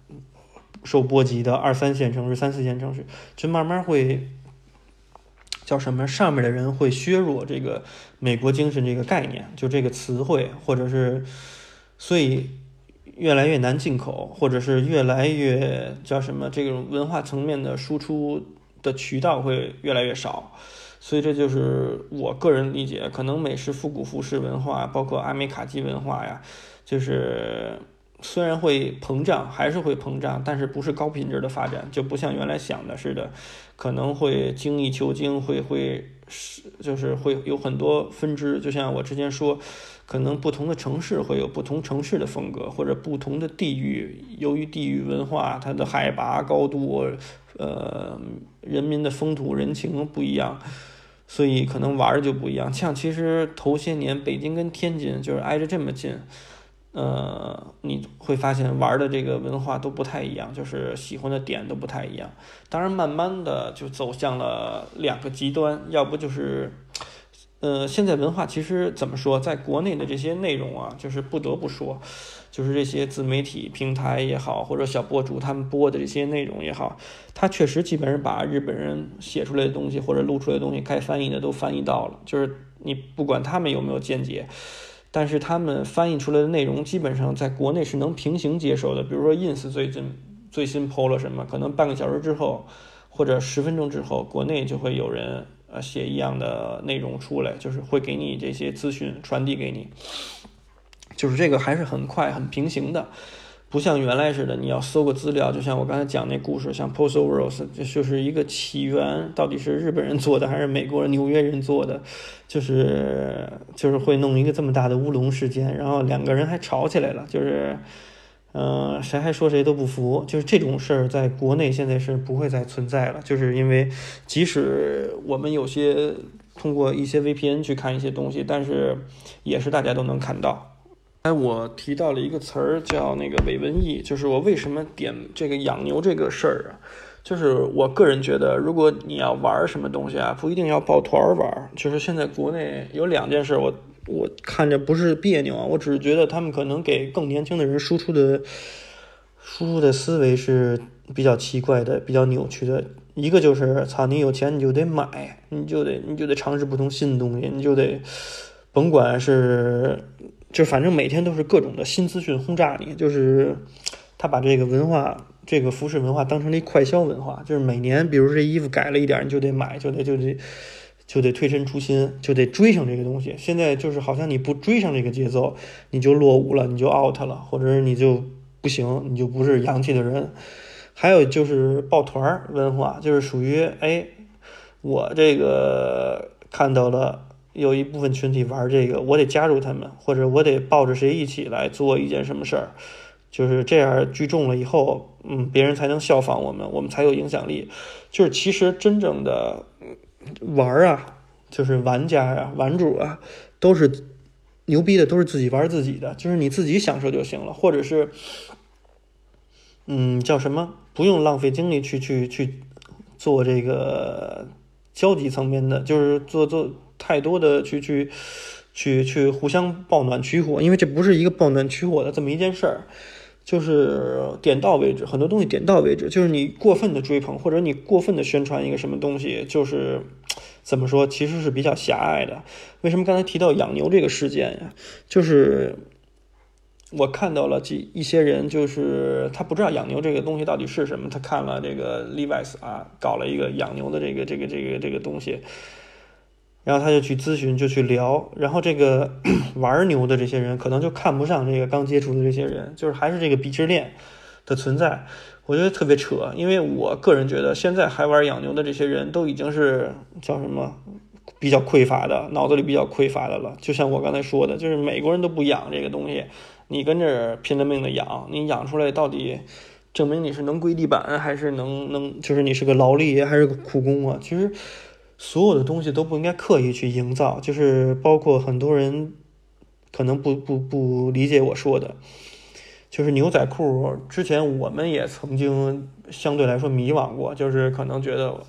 受波及的二三线城市、三四线城市，就慢慢会叫什么？上面的人会削弱这个美国精神这个概念，就这个词汇，或者是所以越来越难进口，或者是越来越叫什么？这种文化层面的输出的渠道会越来越少，所以这就是我个人理解，可能美式复古服饰文化，包括阿美卡基文化呀，就是。虽然会膨胀，还是会膨胀，但是不是高品质的发展，就不像原来想的似的，可能会精益求精，会会是就是会有很多分支。就像我之前说，可能不同的城市会有不同城市的风格，或者不同的地域，由于地域文化、它的海拔高度、呃人民的风土人情不一样，所以可能玩儿就不一样。像其实头些年北京跟天津就是挨着这么近。呃，你会发现玩的这个文化都不太一样，就是喜欢的点都不太一样。当然，慢慢的就走向了两个极端，要不就是，呃，现在文化其实怎么说，在国内的这些内容啊，就是不得不说，就是这些自媒体平台也好，或者小博主他们播的这些内容也好，他确实基本上把日本人写出来的东西或者录出来的东西该翻译的都翻译到了，就是你不管他们有没有见解。但是他们翻译出来的内容基本上在国内是能平行接受的。比如说，ins 最近最新 PO 了什么，可能半个小时之后或者十分钟之后，国内就会有人呃写一样的内容出来，就是会给你这些资讯传递给你，就是这个还是很快很平行的。不像原来似的，你要搜个资料，就像我刚才讲那故事，像 Postal Worlds，就就是一个起源到底是日本人做的还是美国人、纽约人做的，就是就是会弄一个这么大的乌龙事件，然后两个人还吵起来了，就是，嗯，谁还说谁都不服，就是这种事儿在国内现在是不会再存在了，就是因为即使我们有些通过一些 VPN 去看一些东西，但是也是大家都能看到。哎，我提到了一个词儿，叫那个伪文艺，就是我为什么点这个养牛这个事儿啊？就是我个人觉得，如果你要玩什么东西啊，不一定要抱团玩。就是现在国内有两件事，我我看着不是别扭啊，我只是觉得他们可能给更年轻的人输出的输出的思维是比较奇怪的、比较扭曲的。一个就是，操，你有钱你就得买，你就得你就得尝试不同新的东西，你就得甭管是。就反正每天都是各种的新资讯轰炸你，就是 (tsk) 他把这个文化这个服饰文化当成了一快消文化，就是每年，比如这衣服改了一点，你就得买，就得就得就得推陈出新，就得追上这个东西。现在就是好像你不追上这个节奏，你就落伍了，你就 out 了，或者是你就不行，你就不是洋气的人。还有就是抱团文化，就是属于哎，我这个看到了有一部分群体玩这个，我得加入他们，或者我得抱着谁一起来做一件什么事儿。就是这样聚众了以后，嗯，别人才能效仿我们，我们才有影响力。就是其实真正的玩啊，就是玩家呀、玩主啊，都是牛逼的，都是自己玩自己的，就是你自己享受就行了，或者是，嗯，叫什么？不用浪费精力去去去做这个交际层面的，就是做做太多的去去。去去互相抱暖取火，因为这不是一个抱暖取火的这么一件事儿。就是点到为止，很多东西点到为止。就是你过分的追捧，或者你过分的宣传一个什么东西，就是怎么说，其实是比较狭隘的。为什么刚才提到养牛这个事件呀？就是我看到了几一些人，就是他不知道养牛这个东西到底是什么，他看了这个 Levi's 啊，搞了一个养牛的这个这个这个这个东西。然后他就去咨询，就去聊。然后这个 (clears throat) 玩牛的这些人，可能就看不上这个刚接触的这些人，就是还是这个鄙视链的存在。我觉得特别扯，因为我个人觉得，现在还玩养牛的这些人都已经是叫什么比较匮乏的，脑子里比较匮乏的了。就像我刚才说的，就是美国人都不养这个东西，你跟这拼了命的养，你养出来到底证明你是能跪地板，还是能能就是你是个劳力还是个苦工啊？其实。所有的东西都不应该刻意去营造，就是包括很多人可能不不不理解我说的，就是牛仔裤。之前我们也曾经相对来说迷惘过，就是可能觉得。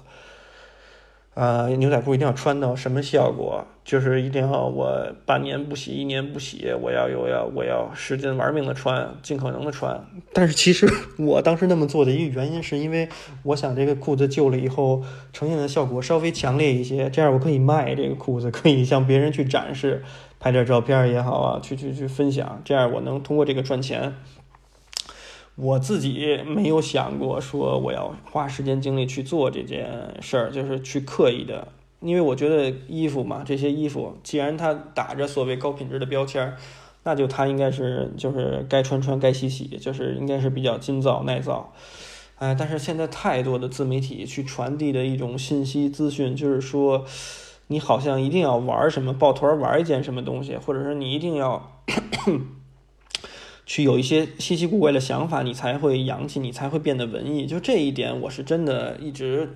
呃，牛仔裤一定要穿到什么效果？就是一定要我半年不洗，一年不洗，我要有要我要使劲玩命的穿，尽可能的穿。但是其实我当时那么做的一个原因，是因为我想这个裤子旧了以后呈现的效果稍微强烈一些，这样我可以卖这个裤子，可以向别人去展示，拍点照片也好啊，去去去分享，这样我能通过这个赚钱。我自己没有想过说我要花时间精力去做这件事儿，就是去刻意的，因为我觉得衣服嘛，这些衣服既然它打着所谓高品质的标签儿，那就它应该是就是该穿穿该洗洗，就是应该是比较筋造耐造。哎，但是现在太多的自媒体去传递的一种信息资讯，就是说你好像一定要玩什么抱团玩一件什么东西，或者是你一定要。去有一些稀奇古怪的想法，你才会洋气，你才会变得文艺。就这一点，我是真的一直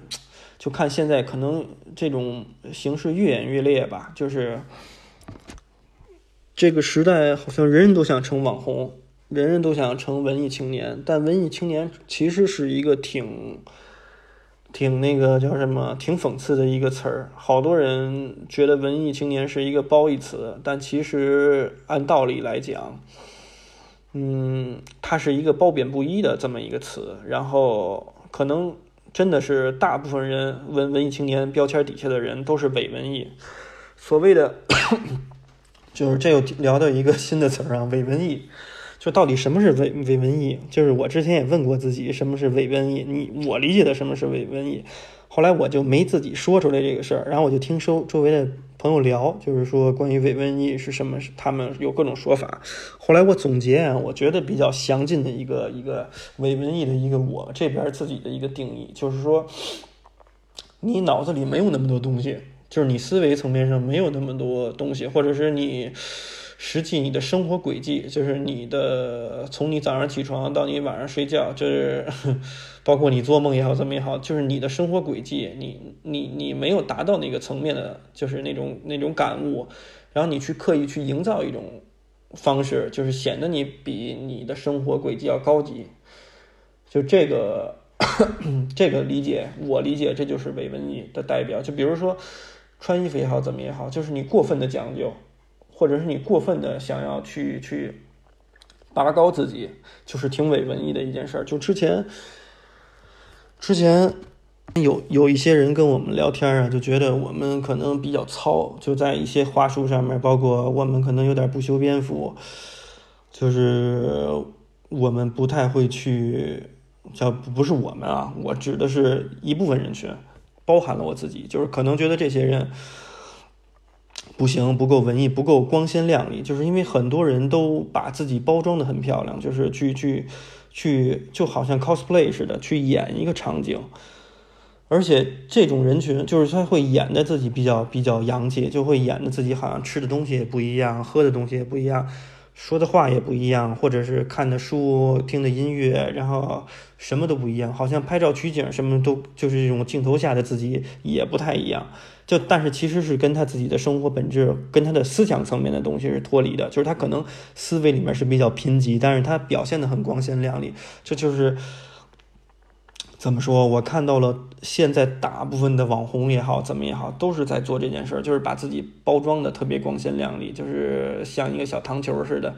就看现在可能这种形式越演越烈吧。就是这个时代，好像人人都想成网红，人人都想成文艺青年。但文艺青年其实是一个挺挺那个叫什么，挺讽刺的一个词儿。好多人觉得文艺青年是一个褒义词，但其实按道理来讲。嗯，它是一个褒贬不一的这么一个词，然后可能真的是大部分人文文艺青年标签底下的人都是伪文艺，所谓的 (coughs) 就是这又聊到一个新的词儿啊，伪文艺，就到底什么是伪伪文艺？就是我之前也问过自己，什么是伪文艺？你我理解的什么是伪文艺？后来我就没自己说出来这个事儿，然后我就听周周围的朋友聊，就是说关于伪文艺是什么，他们有各种说法。后来我总结啊，我觉得比较详尽的一个一个伪文艺的一个我这边自己的一个定义，就是说，你脑子里没有那么多东西，就是你思维层面上没有那么多东西，或者是你。实际你的生活轨迹就是你的，从你早上起床到你晚上睡觉，就是 (laughs) 包括你做梦也好，怎么也好，就是你的生活轨迹，你你你没有达到那个层面的，就是那种那种感悟，然后你去刻意去营造一种方式，就是显得你比你的生活轨迹要高级，就这个 (coughs) 这个理解，我理解这就是伪文艺的代表。就比如说穿衣服也好，怎么也好，就是你过分的讲究。或者是你过分的想要去去拔高自己，就是挺伪文艺的一件事儿。就之前之前有有一些人跟我们聊天啊，就觉得我们可能比较糙，就在一些话术上面，包括我们可能有点不修边幅，就是我们不太会去叫不是我们啊，我指的是一部分人群，包含了我自己，就是可能觉得这些人不行，不够文艺，不够光鲜亮丽，就是因为很多人都把自己包装的很漂亮，就是去去去，就好像 cosplay 似的去演一个场景。而且这种人群，就是他会演的自己比较比较洋气，就会演的自己好像吃的东西也不一样，喝的东西也不一样，说的话也不一样，或者是看的书、听的音乐，然后什么都不一样，好像拍照取景什么都就是这种镜头下的自己也不太一样。就但是其实是跟他自己的生活本质、跟他的思想层面的东西是脱离的，就是他可能思维里面是比较贫瘠，但是他表现的很光鲜亮丽，这就是。怎么说？我看到了现在大部分的网红也好，怎么也好，都是在做这件事儿，就是把自己包装的特别光鲜亮丽，就是像一个小糖球似的。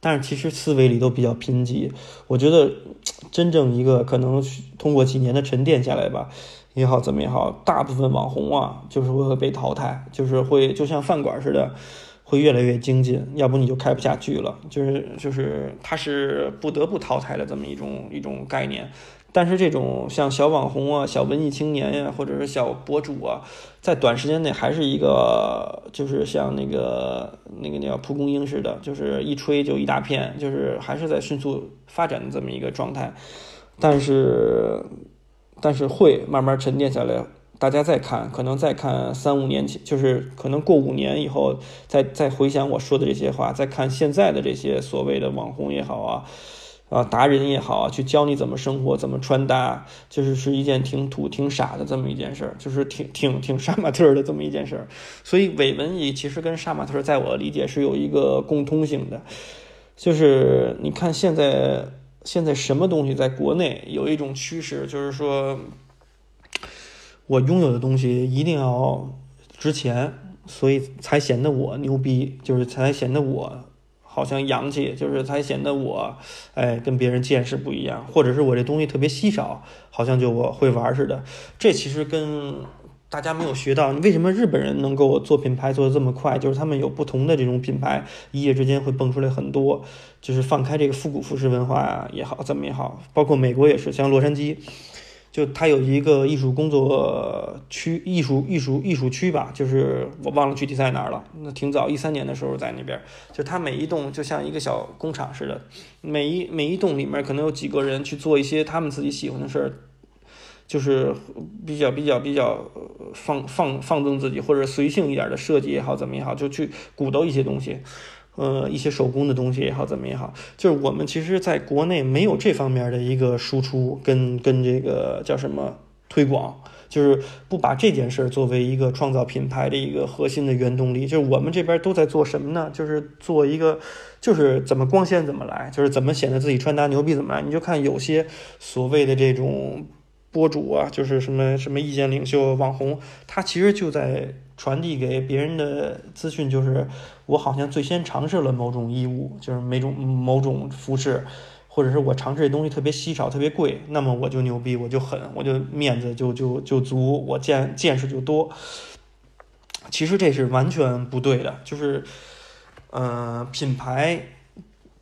但是其实思维里都比较贫瘠。我觉得真正一个可能通过几年的沉淀下来吧，也好怎么也好，大部分网红啊，就是会被淘汰，就是会就像饭馆似的，会越来越精进，要不你就开不下去了。就是就是它是不得不淘汰的这么一种一种概念。但是这种像小网红啊、小文艺青年呀，或者是小博主啊，在短时间内还是一个，就是像那个那个叫蒲公英似的，就是一吹就一大片，就是还是在迅速发展的这么一个状态。但是，但是会慢慢沉淀下来，大家再看，可能再看三五年前，就是可能过五年以后，再再回想我说的这些话，再看现在的这些所谓的网红也好啊。啊，达人也好，去教你怎么生活，怎么穿搭，就是是一件挺土、挺傻的这么一件事儿，就是挺挺挺杀马特的这么一件事儿。所以伪文艺其实跟杀马特，在我理解是有一个共通性的，就是你看现在现在什么东西在国内有一种趋势，就是说我拥有的东西一定要值钱，所以才显得我牛逼，就是才显得我。好像洋气，就是才显得我，哎，跟别人见识不一样，或者是我这东西特别稀少，好像就我会玩似的。这其实跟大家没有学到，为什么日本人能够做品牌做的这么快？就是他们有不同的这种品牌，一夜之间会蹦出来很多。就是放开这个复古服饰文化也好，怎么也好，包括美国也是，像洛杉矶。就它有一个艺术工作区，艺术艺术艺术区吧，就是我忘了具体在哪儿了。那挺早，一三年的时候在那边。就它每一栋就像一个小工厂似的，每一每一栋里面可能有几个人去做一些他们自己喜欢的事儿，就是比较比较比较放放放纵自己或者随性一点的设计也好，怎么也好，就去鼓捣一些东西。呃，一些手工的东西也好，怎么也好，就是我们其实在国内没有这方面的一个输出，跟跟这个叫什么推广，就是不把这件事作为一个创造品牌的一个核心的原动力。就是我们这边都在做什么呢？就是做一个，就是怎么光鲜怎么来，就是怎么显得自己穿搭牛逼怎么来。你就看有些所谓的这种博主啊，就是什么什么意见领袖、网红，他其实就在。传递给别人的资讯就是，我好像最先尝试了某种衣物，就是每种某种服饰，或者是我尝试的东西特别稀少、特别贵，那么我就牛逼，我就狠，我就面子就就就足，我见见识就多。其实这是完全不对的，就是，呃，品牌。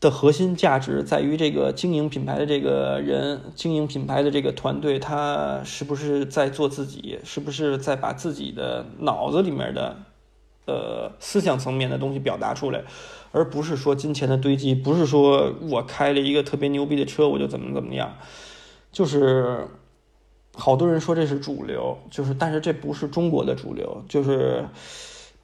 的核心价值在于这个经营品牌的这个人，经营品牌的这个团队，他是不是在做自己？是不是在把自己的脑子里面的，呃，思想层面的东西表达出来，而不是说金钱的堆积，不是说我开了一个特别牛逼的车，我就怎么怎么样。就是好多人说这是主流，就是但是这不是中国的主流，就是。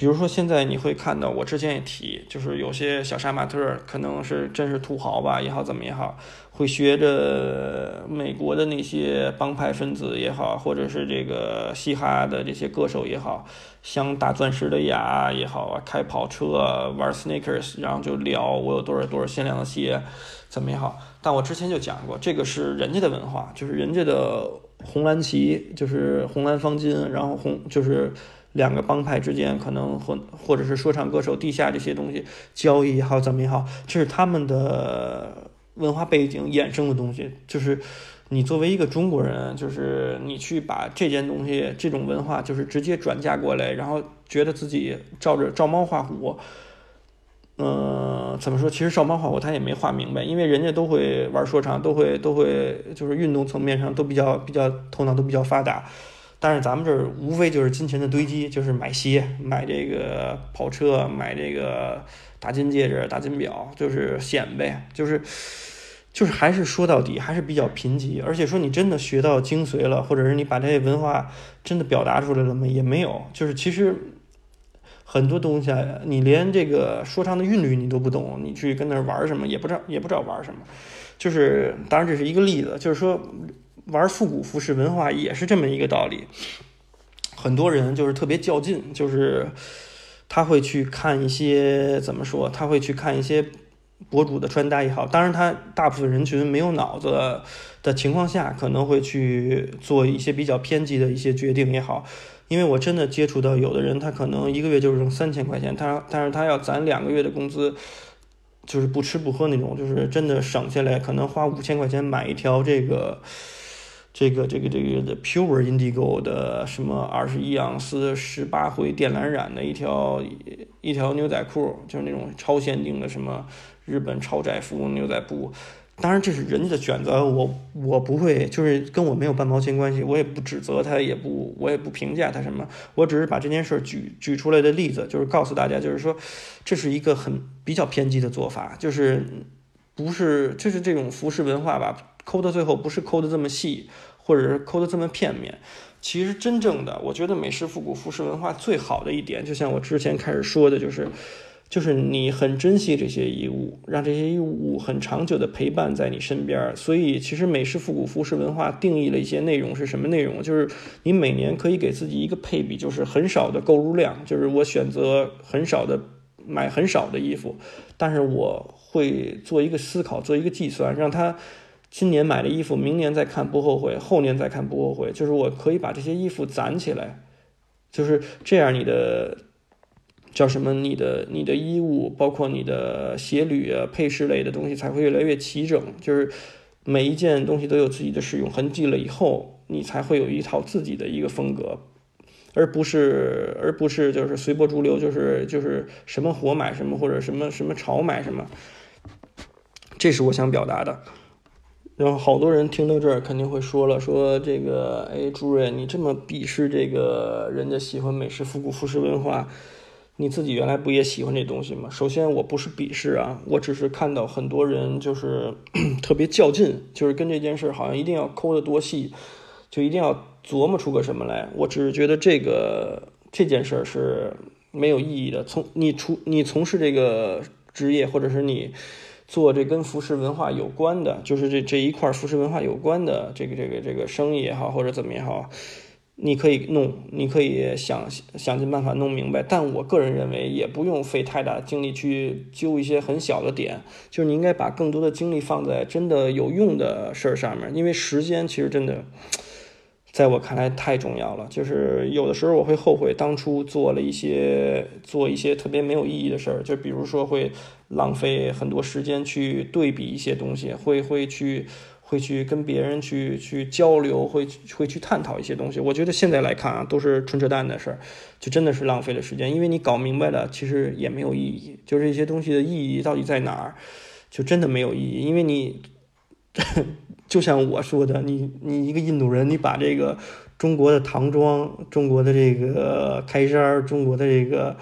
比如说，现在你会看到，我之前也提，就是有些小杀马特可能是真是土豪吧，也好怎么也好，会学着美国的那些帮派分子也好，或者是这个嘻哈的这些歌手也好，镶大钻石的牙也好啊，开跑车玩 sneakers，然后就聊我有多少多少限量的鞋，怎么也好。但我之前就讲过，这个是人家的文化，就是人家的红蓝旗，就是红蓝方巾，然后红就是。两个帮派之间可能或或者是说唱歌手地下这些东西交易也好怎么也好，这是他们的文化背景衍生的东西。就是你作为一个中国人，就是你去把这件东西这种文化就是直接转嫁过来，然后觉得自己照着照猫画虎，呃，怎么说？其实少猫画虎他也没画明白，因为人家都会玩说唱，都会都会，就是运动层面上都比较比较头脑都比较发达。但是咱们这儿无非就是金钱的堆积，就是买鞋、买这个跑车、买这个大金戒指、大金表，就是显摆，就是就是还是说到底还是比较贫瘠。而且说你真的学到精髓了，或者是你把这些文化真的表达出来了吗？也没有。就是其实。很多东西啊，你连这个说唱的韵律你都不懂，你去跟那儿玩什么也不知道，也不知道玩什么。就是，当然这是一个例子，就是说玩复古服饰文化也是这么一个道理。很多人就是特别较劲，就是他会去看一些怎么说，他会去看一些博主的穿搭也好，当然他大部分人群没有脑子的情况下，可能会去做一些比较偏激的一些决定也好。因为我真的接触到有的人，他可能一个月就是挣三千块钱，他但是他要攒两个月的工资，就是不吃不喝那种，就是真的省下来，可能花五千块钱买一条这个这个这个这个的 Pure Indigo 的什么二十一盎司十八回电缆染的一条一条牛仔裤，就是那种超限定的什么日本超窄幅牛仔布。当然这是人家的选择，我我不会，就是跟我没有半毛钱关系，我也不指责他，也不我也不评价他什么，我只是把这件事举举出来的例子，就是告诉大家，就是说这是一个很比较偏激的做法，就是不是就是这种服饰文化吧，抠到最后不是抠的这么细，或者是抠的这么片面，其实真正的我觉得美式复古服饰文化最好的一点，就像我之前开始说的，就是。就是你很珍惜这些衣物，让这些衣物很长久的陪伴在你身边。所以，其实美式复古服饰文化定义了一些内容是什么内容？就是你每年可以给自己一个配比，就是很少的购入量，就是我选择很少的买很少的衣服，但是我会做一个思考，做一个计算，让它今年买的衣服，明年再看不后悔，后年再看不后悔。就是我可以把这些衣服攒起来，就是这样，你的。叫什么？你的你的衣物，包括你的鞋履啊、配饰类的东西，才会越来越齐整。就是每一件东西都有自己的使用痕迹了以后，你才会有一套自己的一个风格，而不是而不是就是随波逐流，就是就是什么火买什么或者什么什么潮买什么。这是我想表达的。然后好多人听到这儿肯定会说了，说这个哎，朱瑞，你这么鄙视这个人家喜欢美式复古服饰文化。你自己原来不也喜欢这东西吗？首先，我不是鄙视啊，我只是看到很多人就是 (clears throat) 特别较劲，就是跟这件事好像一定要抠得多细，就一定要琢磨出个什么来。我只是觉得这个这件事是没有意义的。从你出你从事这个职业，或者是你做这跟服饰文化有关的，就是这这一块服饰文化有关的这个这个这个生意也好，或者怎么也好。你可以弄，你可以想想尽办法弄明白，但我个人认为也不用费太大的精力去揪一些很小的点，就是你应该把更多的精力放在真的有用的事儿上面，因为时间其实真的，在我看来太重要了。就是有的时候我会后悔当初做了一些做一些特别没有意义的事儿，就比如说会浪费很多时间去对比一些东西，会会去。会去跟别人去去交流，会会去探讨一些东西。我觉得现在来看啊，都是纯扯淡的事儿，就真的是浪费了时间。因为你搞明白了，其实也没有意义。就是一些东西的意义到底在哪儿，就真的没有意义。因为你就像我说的，你你一个印度人，你把这个中国的唐装、中国的这个开衫、中国的这个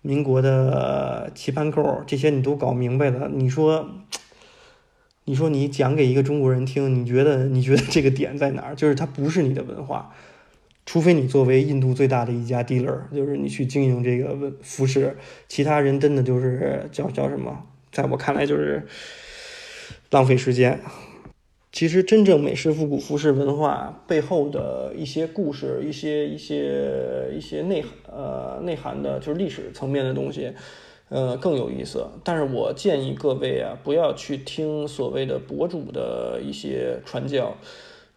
民国的棋盘扣这些你都搞明白了，你说？你说你讲给一个中国人听，你觉得你觉得这个点在哪儿？就是它不是你的文化，除非你作为印度最大的一家 dealer，就是你去经营这个文服饰，其他人真的就是叫叫什么？在我看来就是浪费时间。其实真正美式复古服饰文化背后的一些故事，一些一些一些内呃内涵的，就是历史层面的东西。呃，更有意思。但是我建议各位啊，不要去听所谓的博主的一些传教，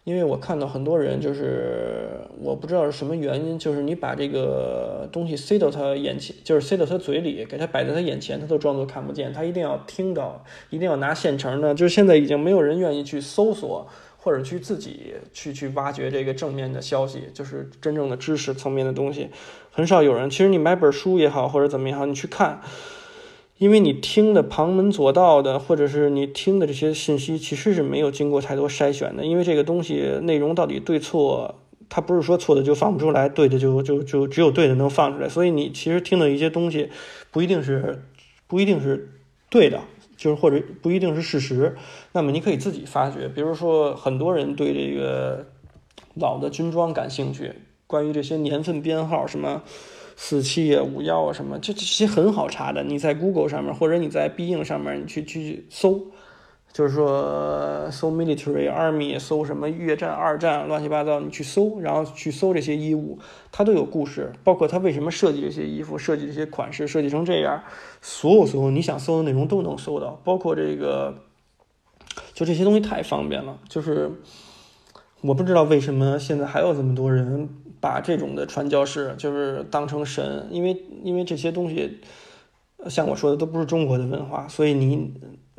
因为我看到很多人就是，我不知道是什么原因，就是你把这个东西塞到他眼前，就是塞到他嘴里，给他摆在他眼前，他都装作看不见，他一定要听到，一定要拿现成的。就是现在已经没有人愿意去搜索。或者去自己去去挖掘这个正面的消息，就是真正的知识层面的东西，很少有人。其实你买本书也好，或者怎么也好，你去看，因为你听的旁门左道的，或者是你听的这些信息，其实是没有经过太多筛选的。因为这个东西内容到底对错，它不是说错的就放不出来，对的就就就只有对的能放出来。所以你其实听的一些东西，不一定是不一定是对的，就是或者不一定是事实。那么你可以自己发掘，比如说很多人对这个老的军装感兴趣，关于这些年份编号什么。四七啊，五幺啊，什么，这这些很好查的。你在 Google 上面，或者你在必应上面，你去去搜，就是说搜 military army，搜什么越战、二战，乱七八糟，你去搜，然后去搜这些衣物，它都有故事，包括它为什么设计这些衣服，设计这些款式，设计成这样，所有所有你想搜的内容都能搜到，包括这个，就这些东西太方便了。就是我不知道为什么现在还有这么多人。把这种的传教士就是当成神，因为因为这些东西，像我说的都不是中国的文化，所以你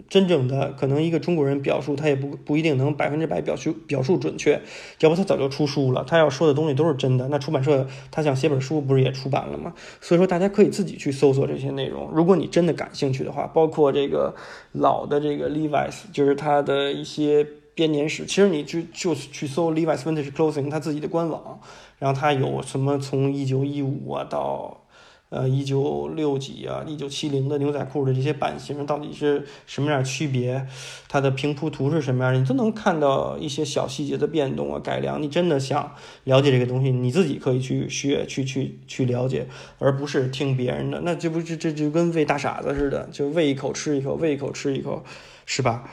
真正的可能一个中国人表述他也不不一定能百分之百表述表述准确，要不他早就出书了，他要说的东西都是真的。那出版社他想写本书不是也出版了吗？所以说大家可以自己去搜索这些内容，如果你真的感兴趣的话，包括这个老的这个 Levi's，就是他的一些编年史，其实你就就去搜 Levi's Vintage Clothing 他自己的官网。然后它有什么从一九一五啊到，呃一九六几啊一九七零的牛仔裤的这些版型到底是什么样区别？它的平铺图是什么样？你都能看到一些小细节的变动啊改良。你真的想了解这个东西，你自己可以去学去去去了解，而不是听别人的。那这不这这就跟喂大傻子似的，就喂一口吃一口，喂一口吃一口，是吧？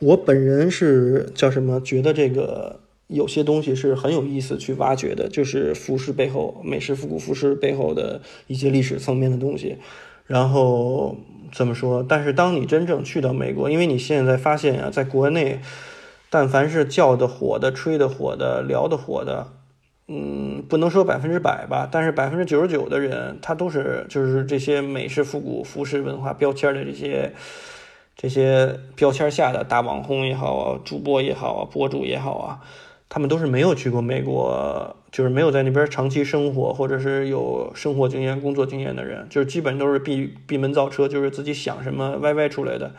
我本人是叫什么？觉得这个。有些东西是很有意思去挖掘的，就是服饰背后美式复古服饰背后的一些历史层面的东西。然后怎么说？但是当你真正去到美国，因为你现在发现啊，在国内，但凡是叫的火的、吹的火的、聊的火的，嗯，不能说百分之百吧，但是百分之九十九的人，他都是就是这些美式复古服饰文化标签的这些这些标签下的大网红也好啊，主播也好啊，博主也好啊。他们都是没有去过美国，就是没有在那边长期生活，或者是有生活经验、工作经验的人，就是基本都是闭闭门造车，就是自己想什么歪歪出来的。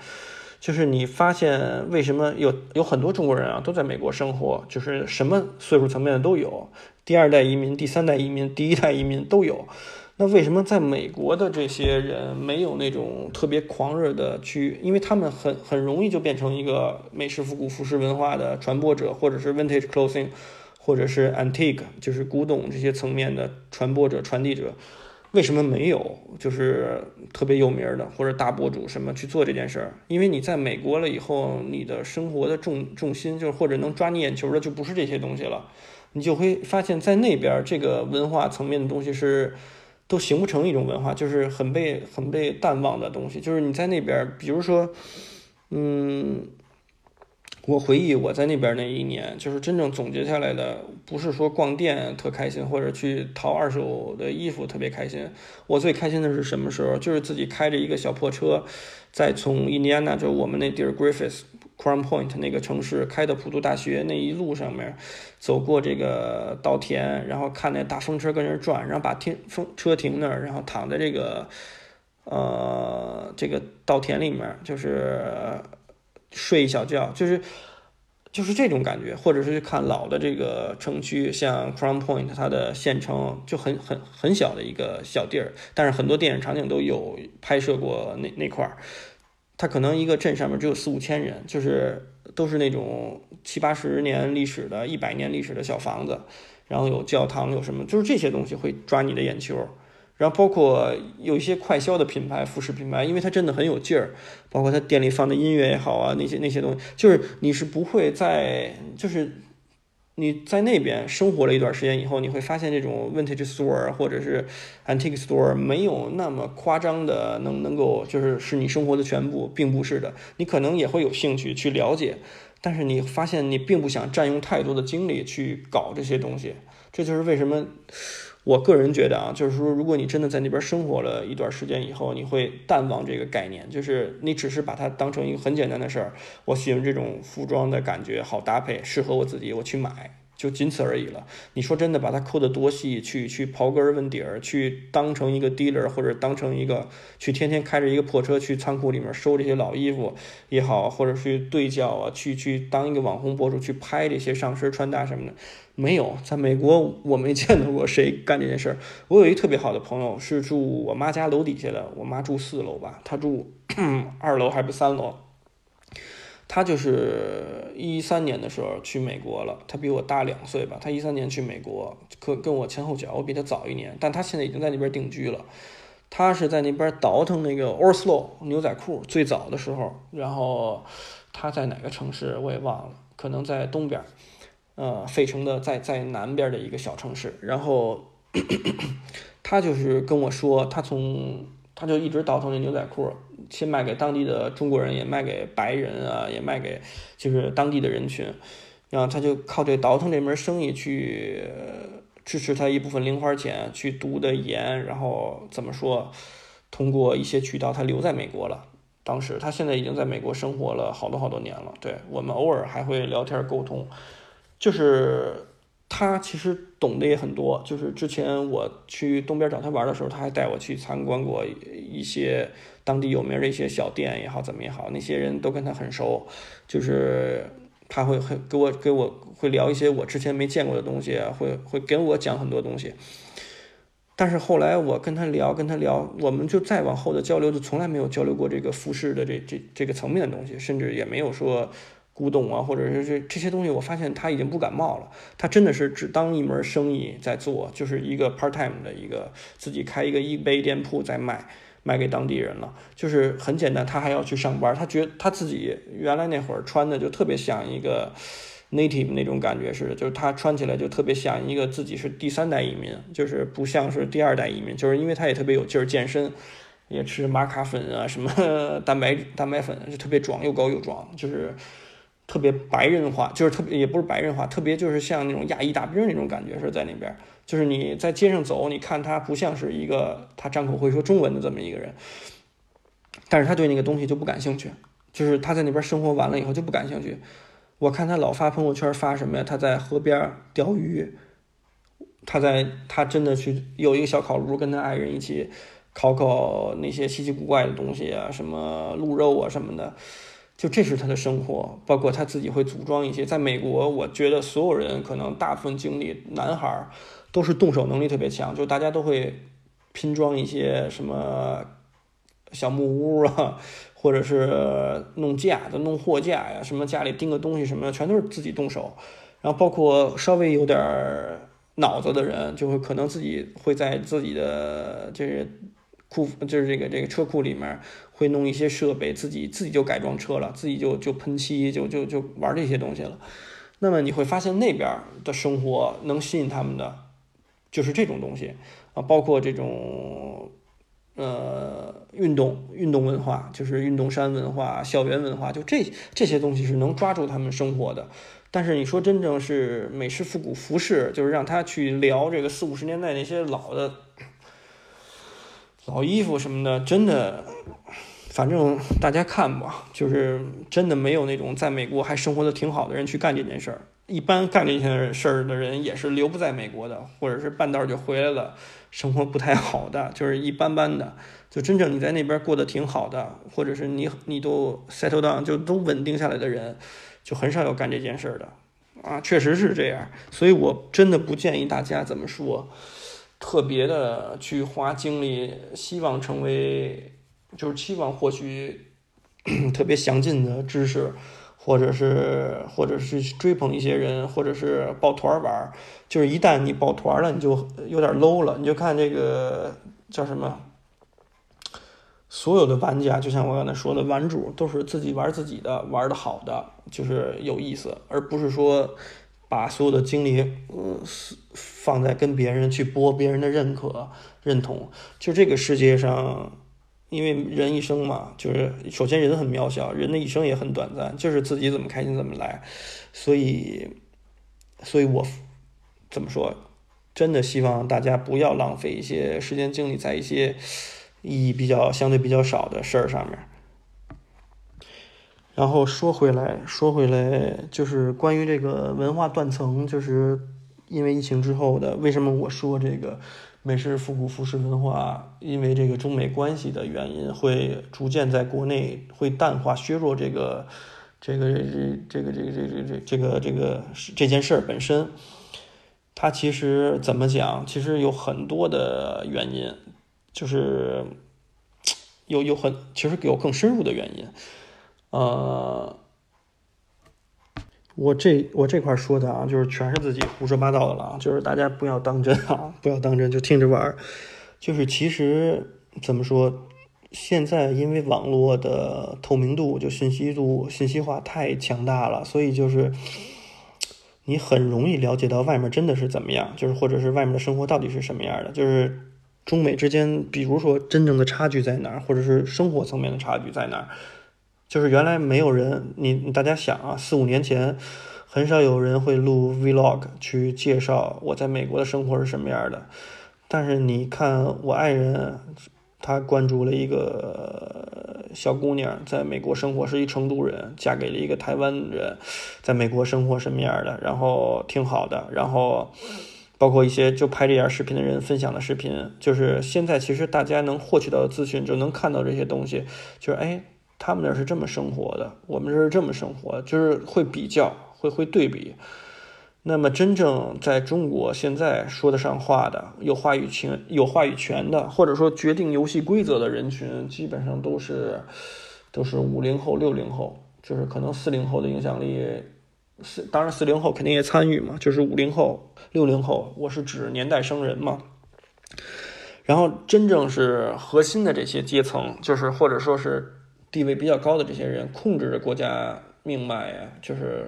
就是你发现为什么有有很多中国人啊都在美国生活，就是什么岁数层面的都有，第二代移民、第三代移民、第一代移民都有。那为什么在美国的这些人没有那种特别狂热的去？因为他们很很容易就变成一个美式复古服饰文化的传播者，或者是 vintage clothing，或者是 antique，就是古董这些层面的传播者、传递者。为什么没有就是特别有名的或者大博主什么去做这件事儿？因为你在美国了以后，你的生活的重重心就是或者能抓你眼球的就不是这些东西了，你就会发现在那边这个文化层面的东西是。都形不成一种文化，就是很被很被淡忘的东西。就是你在那边，比如说，嗯，我回忆我在那边那一年，就是真正总结下来的，不是说逛店特开心，或者去淘二手的衣服特别开心。我最开心的是什么时候？就是自己开着一个小破车，再从印第安纳州我们那地儿 Griffith。Crown Point 那个城市开到普渡大学那一路上面，走过这个稻田，然后看那大风车跟那转，然后把停风车停那儿，然后躺在这个呃这个稻田里面，就是睡一小觉，就是就是这种感觉，或者是去看老的这个城区，像 Crown Point 它的县城就很很很小的一个小地儿，但是很多电影场景都有拍摄过那那块儿。它可能一个镇上面只有四五千人，就是都是那种七八十年历史的、一百年历史的小房子，然后有教堂，有什么，就是这些东西会抓你的眼球。然后包括有一些快销的品牌、服饰品牌，因为它真的很有劲儿，包括它店里放的音乐也好啊，那些那些东西，就是你是不会在就是。你在那边生活了一段时间以后，你会发现这种 vintage store 或者是 antique store 没有那么夸张的能能够就是是你生活的全部，并不是的。你可能也会有兴趣去了解，但是你发现你并不想占用太多的精力去搞这些东西。这就是为什么。我个人觉得啊，就是说，如果你真的在那边生活了一段时间以后，你会淡忘这个概念，就是你只是把它当成一个很简单的事儿。我喜欢这种服装的感觉，好搭配，适合我自己，我去买，就仅此而已了。你说真的，把它抠得多细，去去刨根问底儿，去当成一个 dealer，或者当成一个去天天开着一个破车去仓库里面收这些老衣服也好，或者去对焦啊，去去当一个网红博主去拍这些上身穿搭什么的，没有，在美国我没见到过谁干这件事儿。我有一特别好的朋友是住我妈家楼底下的，我妈住四楼吧，他住二楼还是三楼。他就是一三年的时候去美国了，他比我大两岁吧。他一三年去美国，可跟我前后脚，我比他早一年。但他现在已经在那边定居了。他是在那边倒腾那个 Oslo 牛仔裤最早的时候，然后他在哪个城市我也忘了，可能在东边，呃，费城的在在南边的一个小城市。然后 (clears throat) 他就是跟我说，他从他就一直倒腾那牛仔裤。先卖给当地的中国人，也卖给白人啊，也卖给就是当地的人群，然后他就靠这倒腾这门生意去支持他一部分零花钱，去读的研，然后怎么说，通过一些渠道他留在美国了。当时他现在已经在美国生活了好多好多年了，对我们偶尔还会聊天沟通，就是。他其实懂得也很多，就是之前我去东边找他玩的时候，他还带我去参观过一些当地有名的一些小店也好，怎么也好，那些人都跟他很熟，就是他会很给我给我会聊一些我之前没见过的东西，会会跟我讲很多东西。但是后来我跟他聊，跟他聊，我们就再往后的交流就从来没有交流过这个服饰的这这这个层面的东西，甚至也没有说。古董啊，或者是这这些东西，我发现他已经不感冒了。他真的是只当一门生意在做，就是一个 part time 的一个自己开一个 eBay 店铺在卖，卖给当地人了。就是很简单，他还要去上班。他觉得他自己原来那会儿穿的就特别像一个 native 那种感觉似的，就是他穿起来就特别像一个自己是第三代移民，就是不像是第二代移民。就是因为他也特别有劲儿，健身，也吃玛卡粉啊，什么 (laughs) 蛋白蛋白粉，就特别壮，又高又壮，就是。特别白人化，就是特别也不是白人化，特别就是像那种亚裔大兵那种感觉是在那边。就是你在街上走，你看他不像是一个他张口会说中文的这么一个人，但是他对那个东西就不感兴趣。就是他在那边生活完了以后就不感兴趣。我看他老发朋友圈发什么呀？他在河边钓鱼，他在他真的去有一个小烤炉，跟他爱人一起烤烤那些稀奇古怪的东西啊，什么鹿肉啊什么的。就这是他的生活，包括他自己会组装一些。在美国，我觉得所有人可能大部分经历，男孩都是动手能力特别强，就大家都会拼装一些什么小木屋啊，(laughs) 或者是弄架子、弄货架呀，什么家里钉个东西什么的，全都是自己动手。然后包括稍微有点脑子的人，就会可能自己会在自己的就是库，就是这个这个车库里面。会弄一些设备，自己自己就改装车了，自己就就喷漆，就就就玩这些东西了。那么你会发现那边的生活能吸引他们的，就是这种东西啊，包括这种呃运动运动文化，就是运动衫文化、校园文化，就这这些东西是能抓住他们生活的。但是你说真正是美式复古服饰，就是让他去聊这个四五十年代那些老的。老衣服什么的，真的，反正大家看吧，就是真的没有那种在美国还生活的挺好的人去干这件事儿。一般干这些事儿的人也是留不在美国的，或者是半道就回来了，生活不太好的，就是一般般的。就真正你在那边过得挺好的，或者是你你都 settle down 就都稳定下来的人，就很少有干这件事儿的。啊，确实是这样，所以我真的不建议大家怎么说。特别的去花精力，希望成为，就是期望获取 (clears throat) 特别详尽的知识，或者是或者是追捧一些人，或者是抱团玩就是一旦你抱团了，你就有点 low 了。你就看这个叫什么，所有的玩家，就像我刚才说的，玩主都是自己玩自己的，玩的好的就是有意思，而不是说。把所有的精力，呃，放在跟别人去博别人的认可、认同。就这个世界上，因为人一生嘛，就是首先人很渺小，人的一生也很短暂，就是自己怎么开心怎么来。所以，所以我怎么说？真的希望大家不要浪费一些时间精力在一些意义比较相对比较少的事儿上面。然后说回来，说回来，就是关于这个文化断层，就是因为疫情之后的，为什么我说这个美式复古服饰文化，因为这个中美关系的原因，会逐渐在国内会淡化、削弱这个这个这这个这个这个这这个这个这件事儿本身，它其实怎么讲？其实有很多的原因，就是有有很其实有更深入的原因。呃，我这我这块说的啊，就是全是自己胡说八道的了啊，就是大家不要当真啊，不要当真，就听着玩儿。就是其实怎么说，现在因为网络的透明度，就信息度、信息化太强大了，所以就是你很容易了解到外面真的是怎么样，就是或者是外面的生活到底是什么样的，就是中美之间，比如说真正的差距在哪儿，或者是生活层面的差距在哪儿。就是原来没有人，你大家想啊，四五年前很少有人会录 vlog 去介绍我在美国的生活是什么样的。但是你看我爱人，他关注了一个小姑娘在美国生活，是一成都人，嫁给了一个台湾人，在美国生活什么样的，然后挺好的。然后包括一些就拍这样视频的人分享的视频，就是现在其实大家能获取到的资讯，就能看到这些东西，就是哎。他们那是这么生活的，我们这是这么生活，就是会比较，会会对比。那么真正在中国现在说得上话的、有话语权、有话语权的，或者说决定游戏规则的人群，基本上都是都是五零后、六零后，就是可能四零后的影响力，四当然四零后肯定也参与嘛，就是五零后、六零后，我是指年代生人嘛。然后真正是核心的这些阶层，就是或者说是。地位比较高的这些人，控制着国家命脉呀，就是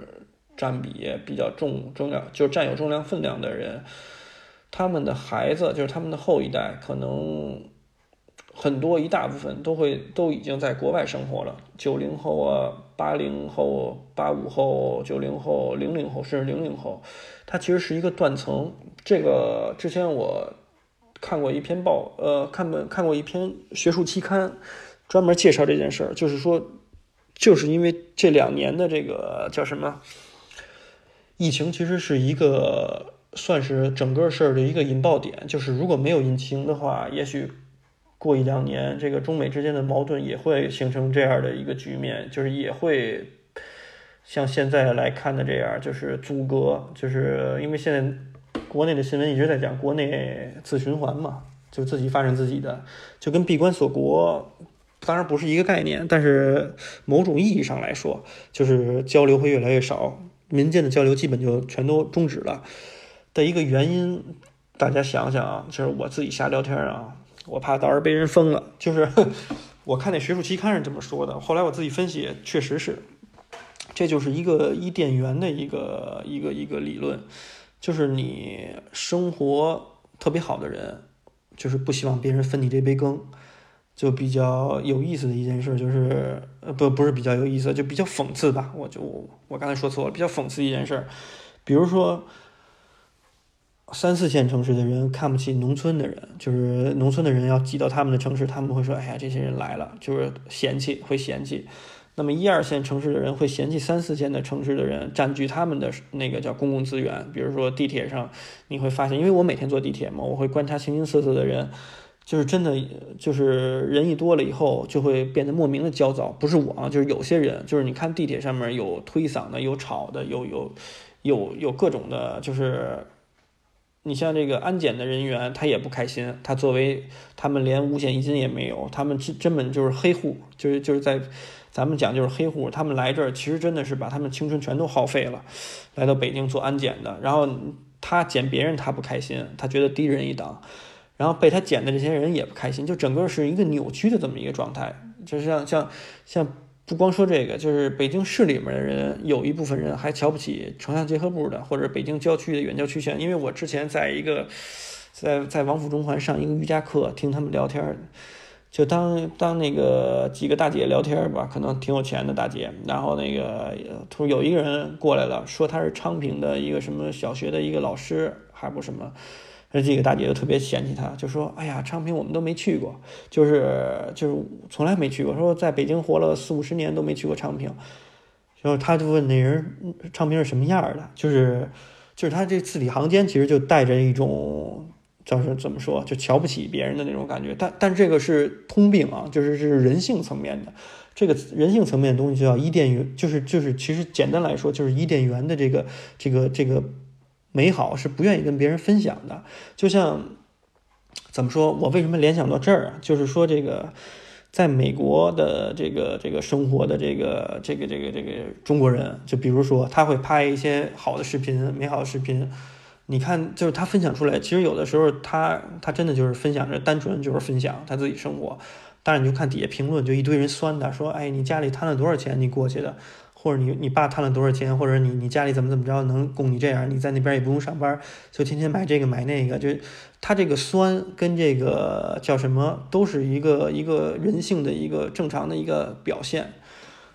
占比比较重重要，就占有重量分量的人，他们的孩子，就是他们的后一代，可能很多一大部分都会都已经在国外生活了。九零后啊，八零后、八五后、九零后、零零后，甚至零零后，它其实是一个断层。这个之前我看过一篇报，呃，看过看过一篇学术期刊。专门介绍这件事儿，就是说，就是因为这两年的这个叫什么疫情，其实是一个算是整个事儿的一个引爆点。就是如果没有疫情的话，也许过一两年，这个中美之间的矛盾也会形成这样的一个局面，就是也会像现在来看的这样，就是阻隔。就是因为现在国内的新闻一直在讲国内自循环嘛，就自己发展自己的，就跟闭关锁国。当然不是一个概念，但是某种意义上来说，就是交流会越来越少，民间的交流基本就全都终止了的一个原因。大家想想啊，就是我自己瞎聊天啊，我怕到时候被人封了。就是 (laughs) 我看那学术期刊是这么说的，后来我自己分析，确实是，这就是一个伊甸园的一个一个一个理论，就是你生活特别好的人，就是不希望别人分你这杯羹。就比较有意思的一件事，就是呃不不是比较有意思，就比较讽刺吧。我就我刚才说错了，比较讽刺一件事，比如说三四线城市的人看不起农村的人，就是农村的人要挤到他们的城市，他们会说：“哎呀，这些人来了，就是嫌弃，会嫌弃。”那么一二线城市的人会嫌弃三四线的城市的人占据他们的那个叫公共资源，比如说地铁上，你会发现，因为我每天坐地铁嘛，我会观察形形色色的人。就是真的，就是人一多了以后，就会变得莫名的焦躁。不是我啊，就是有些人，就是你看地铁上面有推搡的，有吵的，有有有有各种的，就是你像这个安检的人员，他也不开心。他作为他们连五险一金也没有，他们真根本就是黑户，就是就是在咱们讲就是黑户。他们来这儿其实真的是把他们青春全都耗费了，来到北京做安检的。然后他检别人他不开心，他觉得低人一等。然后被他捡的这些人也不开心，就整个是一个扭曲的这么一个状态。就是像像像，不光说这个，就是北京市里面的人，有一部分人还瞧不起城乡结合部的，或者北京郊区的远郊区县。因为我之前在一个在在王府中环上一个瑜伽课，听他们聊天，就当当那个几个大姐聊天吧，可能挺有钱的大姐。然后那个突有一个人过来了，说他是昌平的一个什么小学的一个老师，还不什么。这几个大姐就特别嫌弃他，就说：“哎呀，昌平我们都没去过，就是就是从来没去过，说在北京活了四五十年都没去过昌平。”然后他就问那人：“昌平是什么样的？”就是就是他这字里行间其实就带着一种叫是怎么说，就瞧不起别人的那种感觉。但但这个是通病啊，就是是人性层面的。这个人性层面的东西就叫伊甸园，就是就是其实简单来说就是伊甸园的这个这个这个。美好是不愿意跟别人分享的，就像怎么说？我为什么联想到这儿啊？就是说，这个在美国的这个这个生活的这个这个这个这个中国人，就比如说他会拍一些好的视频、美好的视频，你看，就是他分享出来，其实有的时候他他真的就是分享着，单纯就是分享他自己生活，但是你就看底下评论，就一堆人酸他，说：“哎，你家里贪了多少钱？你过去的。”或者你你爸贪了多少钱，或者你你家里怎么怎么着能供你这样，你在那边也不用上班，就天天买这个买那个，就他这个酸跟这个叫什么，都是一个一个人性的一个正常的一个表现。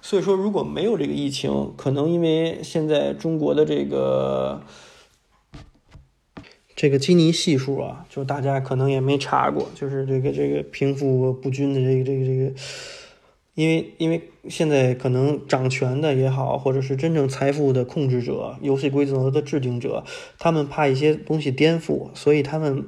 所以说，如果没有这个疫情，可能因为现在中国的这个这个基尼系数啊，就大家可能也没查过，就是这个这个贫富不均的这个这个这个。因为，因为现在可能掌权的也好，或者是真正财富的控制者、游戏规则的制定者，他们怕一些东西颠覆，所以他们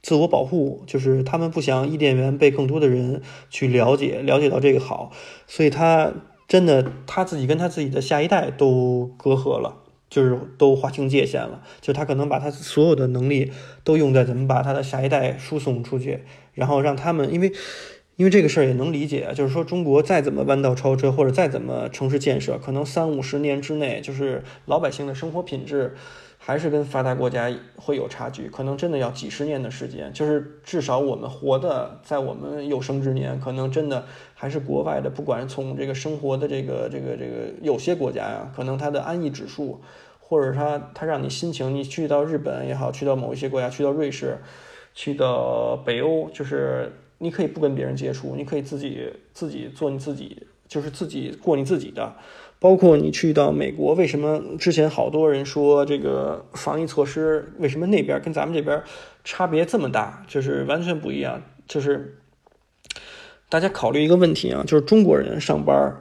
自我保护，就是他们不想伊甸园被更多的人去了解，了解到这个好，所以他真的他自己跟他自己的下一代都隔阂了，就是都划清界限了，就他可能把他所有的能力都用在怎么把他的下一代输送出去，然后让他们因为。因为这个事儿也能理解啊，就是说中国再怎么弯道超车，或者再怎么城市建设，可能三五十年之内，就是老百姓的生活品质还是跟发达国家会有差距，可能真的要几十年的时间。就是至少我们活的，在我们有生之年，可能真的还是国外的，不管从这个生活的这个这个这个，有些国家呀，可能它的安逸指数，或者它它让你心情，你去到日本也好，去到某一些国家，去到瑞士，去到北欧，就是。你可以不跟别人接触，你可以自己自己做你自己，就是自己过你自己的。包括你去到美国，为什么之前好多人说这个防疫措施，为什么那边跟咱们这边差别这么大，就是完全不一样。就是大家考虑一个问题啊，就是中国人上班，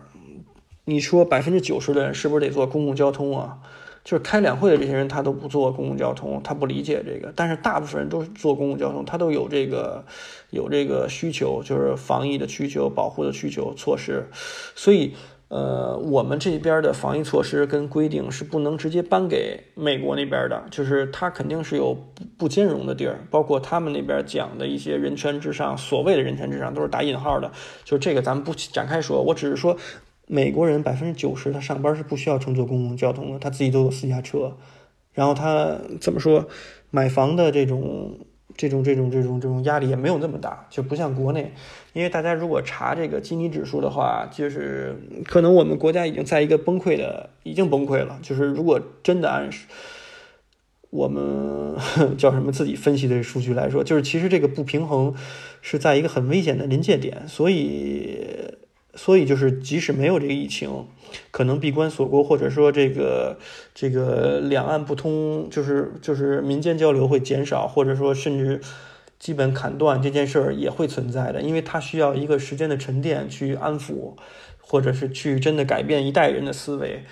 你说百分之九十的人是不是得坐公共交通啊？就是开两会的这些人，他都不坐公共交通，他不理解这个。但是大部分人都是坐公共交通，他都有这个有这个需求，就是防疫的需求、保护的需求措施。所以，呃，我们这边的防疫措施跟规定是不能直接搬给美国那边的，就是他肯定是有不不兼容的地儿。包括他们那边讲的一些人权至上，所谓的人权至上都是打引号的。就这个咱们不展开说，我只是说。美国人百分之九十，他上班是不需要乘坐公共交通的，他自己都有私家车。然后他怎么说，买房的这种、这种、这种、这种、这种压力也没有那么大，就不像国内。因为大家如果查这个基尼指数的话，就是可能我们国家已经在一个崩溃的，已经崩溃了。就是如果真的按我们 (laughs) 叫什么自己分析的数据来说，就是其实这个不平衡是在一个很危险的临界点，所以。所以就是，即使没有这个疫情，可能闭关锁国，或者说这个这个两岸不通，就是就是民间交流会减少，或者说甚至基本砍断这件事儿也会存在的，因为它需要一个时间的沉淀去安抚，或者是去真的改变一代人的思维。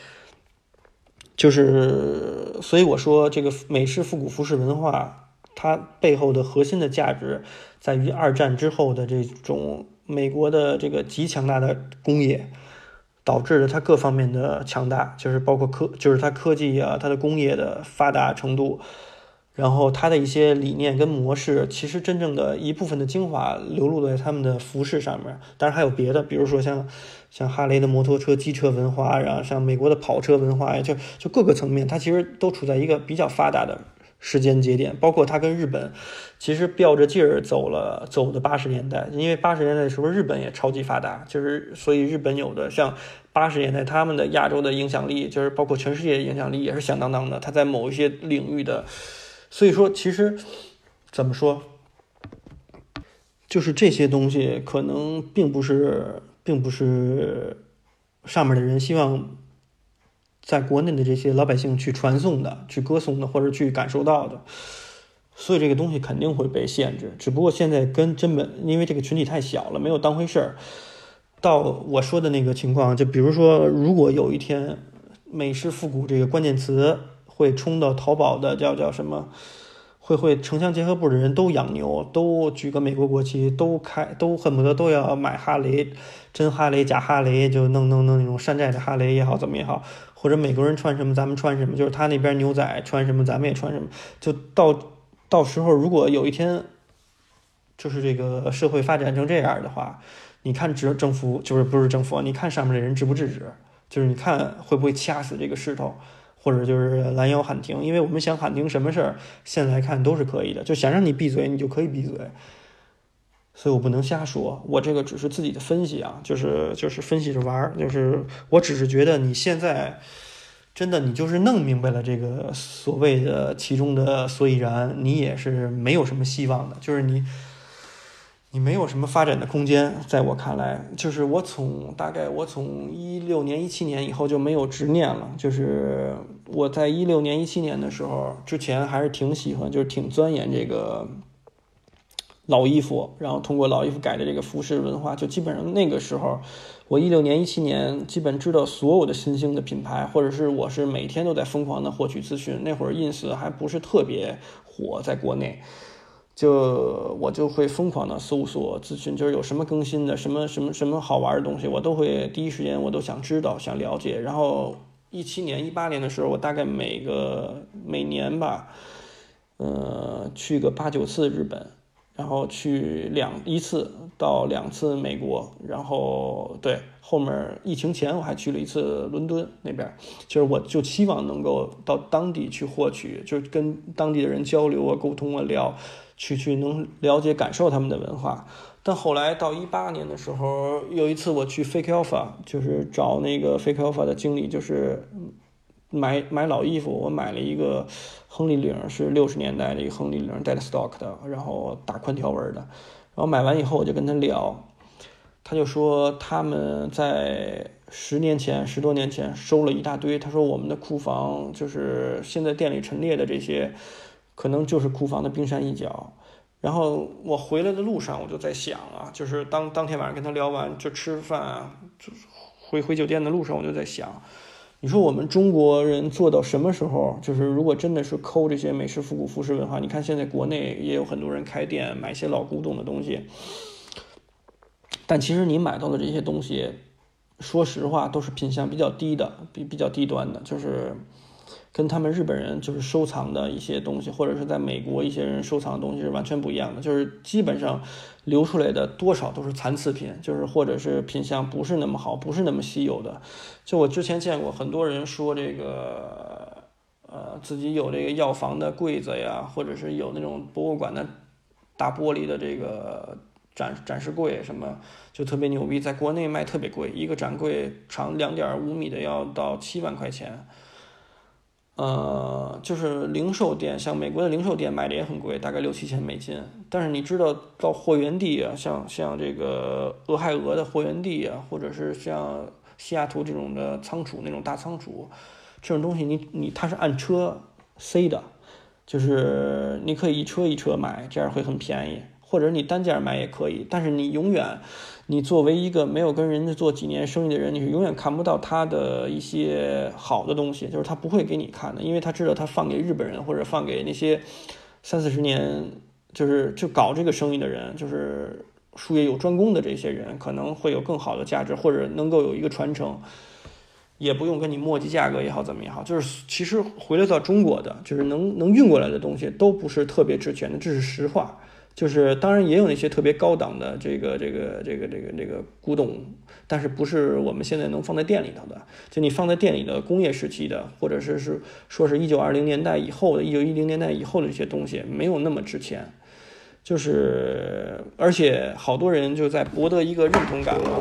就是，所以我说这个美式复古服饰文化，它背后的核心的价值在于二战之后的这种。美国的这个极强大的工业，导致了它各方面的强大，就是包括科，就是它科技啊，它的工业的发达程度，然后它的一些理念跟模式，其实真正的一部分的精华流露在他们的服饰上面。当然还有别的，比如说像像哈雷的摩托车、机车文化，然后像美国的跑车文化，就就各个层面，它其实都处在一个比较发达的。时间节点，包括他跟日本，其实吊着劲儿走了走的八十年代，因为八十年代的时候日本也超级发达，就是所以日本有的像八十年代他们的亚洲的影响力，就是包括全世界的影响力也是响当当的。他在某一些领域的，所以说其实怎么说，就是这些东西可能并不是，并不是上面的人希望。在国内的这些老百姓去传颂的、去歌颂的，或者去感受到的，所以这个东西肯定会被限制。只不过现在跟真本，因为这个群体太小了，没有当回事儿。到我说的那个情况，就比如说，如果有一天美式复古这个关键词会冲到淘宝的叫叫什么？会会城乡结合部的人都养牛，都举个美国国旗，都开，都恨不得都要买哈雷，真哈雷假哈雷，就弄弄弄那种山寨的哈雷也好，怎么也好，或者美国人穿什么咱们穿什么，就是他那边牛仔穿什么咱们也穿什么，就到到时候如果有一天，就是这个社会发展成这样的话，你看政政府就是不是政府，你看上面的人制不制止，就是你看会不会掐死这个势头。或者就是拦腰喊停，因为我们想喊停什么事儿，现在看都是可以的。就想让你闭嘴，你就可以闭嘴。所以我不能瞎说，我这个只是自己的分析啊，就是就是分析着玩儿。就是我只是觉得你现在真的你就是弄明白了这个所谓的其中的所以然，你也是没有什么希望的。就是你。你没有什么发展的空间，在我看来，就是我从大概我从一六年、一七年以后就没有执念了。就是我在一六年、一七年的时候之前还是挺喜欢，就是挺钻研这个老衣服，然后通过老衣服改的这个服饰文化，就基本上那个时候，我一六年、一七年基本知道所有的新兴的品牌，或者是我是每天都在疯狂的获取资讯。那会儿 ins 还不是特别火，在国内。就我就会疯狂的搜索资讯，就是有什么更新的，什么什么什么好玩的东西，我都会第一时间我都想知道，想了解。然后一七年、一八年的时候，我大概每个每年吧，呃，去个八九次日本，然后去两一次到两次美国，然后对后面疫情前我还去了一次伦敦那边，就是我就希望能够到当地去获取，就是跟当地的人交流啊、沟通啊、聊。去去能了解感受他们的文化，但后来到一八年的时候，有一次我去 Fake Alpha，就是找那个 Fake Alpha 的经理，就是买买老衣服，我买了一个亨利领，是六十年代的一个亨利领带的 stock 的，然后大宽条纹的，然后买完以后我就跟他聊，他就说他们在十年前十多年前收了一大堆，他说我们的库房就是现在店里陈列的这些。可能就是库房的冰山一角，然后我回来的路上，我就在想啊，就是当当天晚上跟他聊完就吃饭，就回回酒店的路上，我就在想，你说我们中国人做到什么时候？就是如果真的是抠这些美式复古服饰文化，你看现在国内也有很多人开店买一些老古董的东西，但其实你买到的这些东西，说实话都是品相比较低的，比比较低端的，就是。跟他们日本人就是收藏的一些东西，或者是在美国一些人收藏的东西是完全不一样的，就是基本上流出来的多少都是残次品，就是或者是品相不是那么好，不是那么稀有的。就我之前见过很多人说这个，呃，自己有这个药房的柜子呀，或者是有那种博物馆的大玻璃的这个展展示柜什么，就特别牛逼，在国内卖特别贵，一个展柜长两点五米的要到七万块钱。呃，就是零售店，像美国的零售店买的也很贵，大概六七千美金。但是你知道到货源地啊，像像这个俄亥俄的货源地啊，或者是像西雅图这种的仓储那种大仓储，这种东西你你它是按车塞的，就是你可以一车一车买，这样会很便宜。或者你单件买也可以，但是你永远，你作为一个没有跟人家做几年生意的人，你是永远看不到他的一些好的东西，就是他不会给你看的，因为他知道他放给日本人或者放给那些三四十年就是就搞这个生意的人，就是术业有专攻的这些人，可能会有更好的价值，或者能够有一个传承，也不用跟你磨叽价格也好怎么也好，就是其实回来到中国的，就是能能运过来的东西都不是特别值钱的，这是实话。就是，当然也有那些特别高档的这个这个这个这个这个古董，但是不是我们现在能放在店里头的。就你放在店里的工业时期的，或者是是说是一九二零年代以后的，一九一零年代以后的这些东西，没有那么值钱。就是，而且好多人就在博得一个认同感嘛，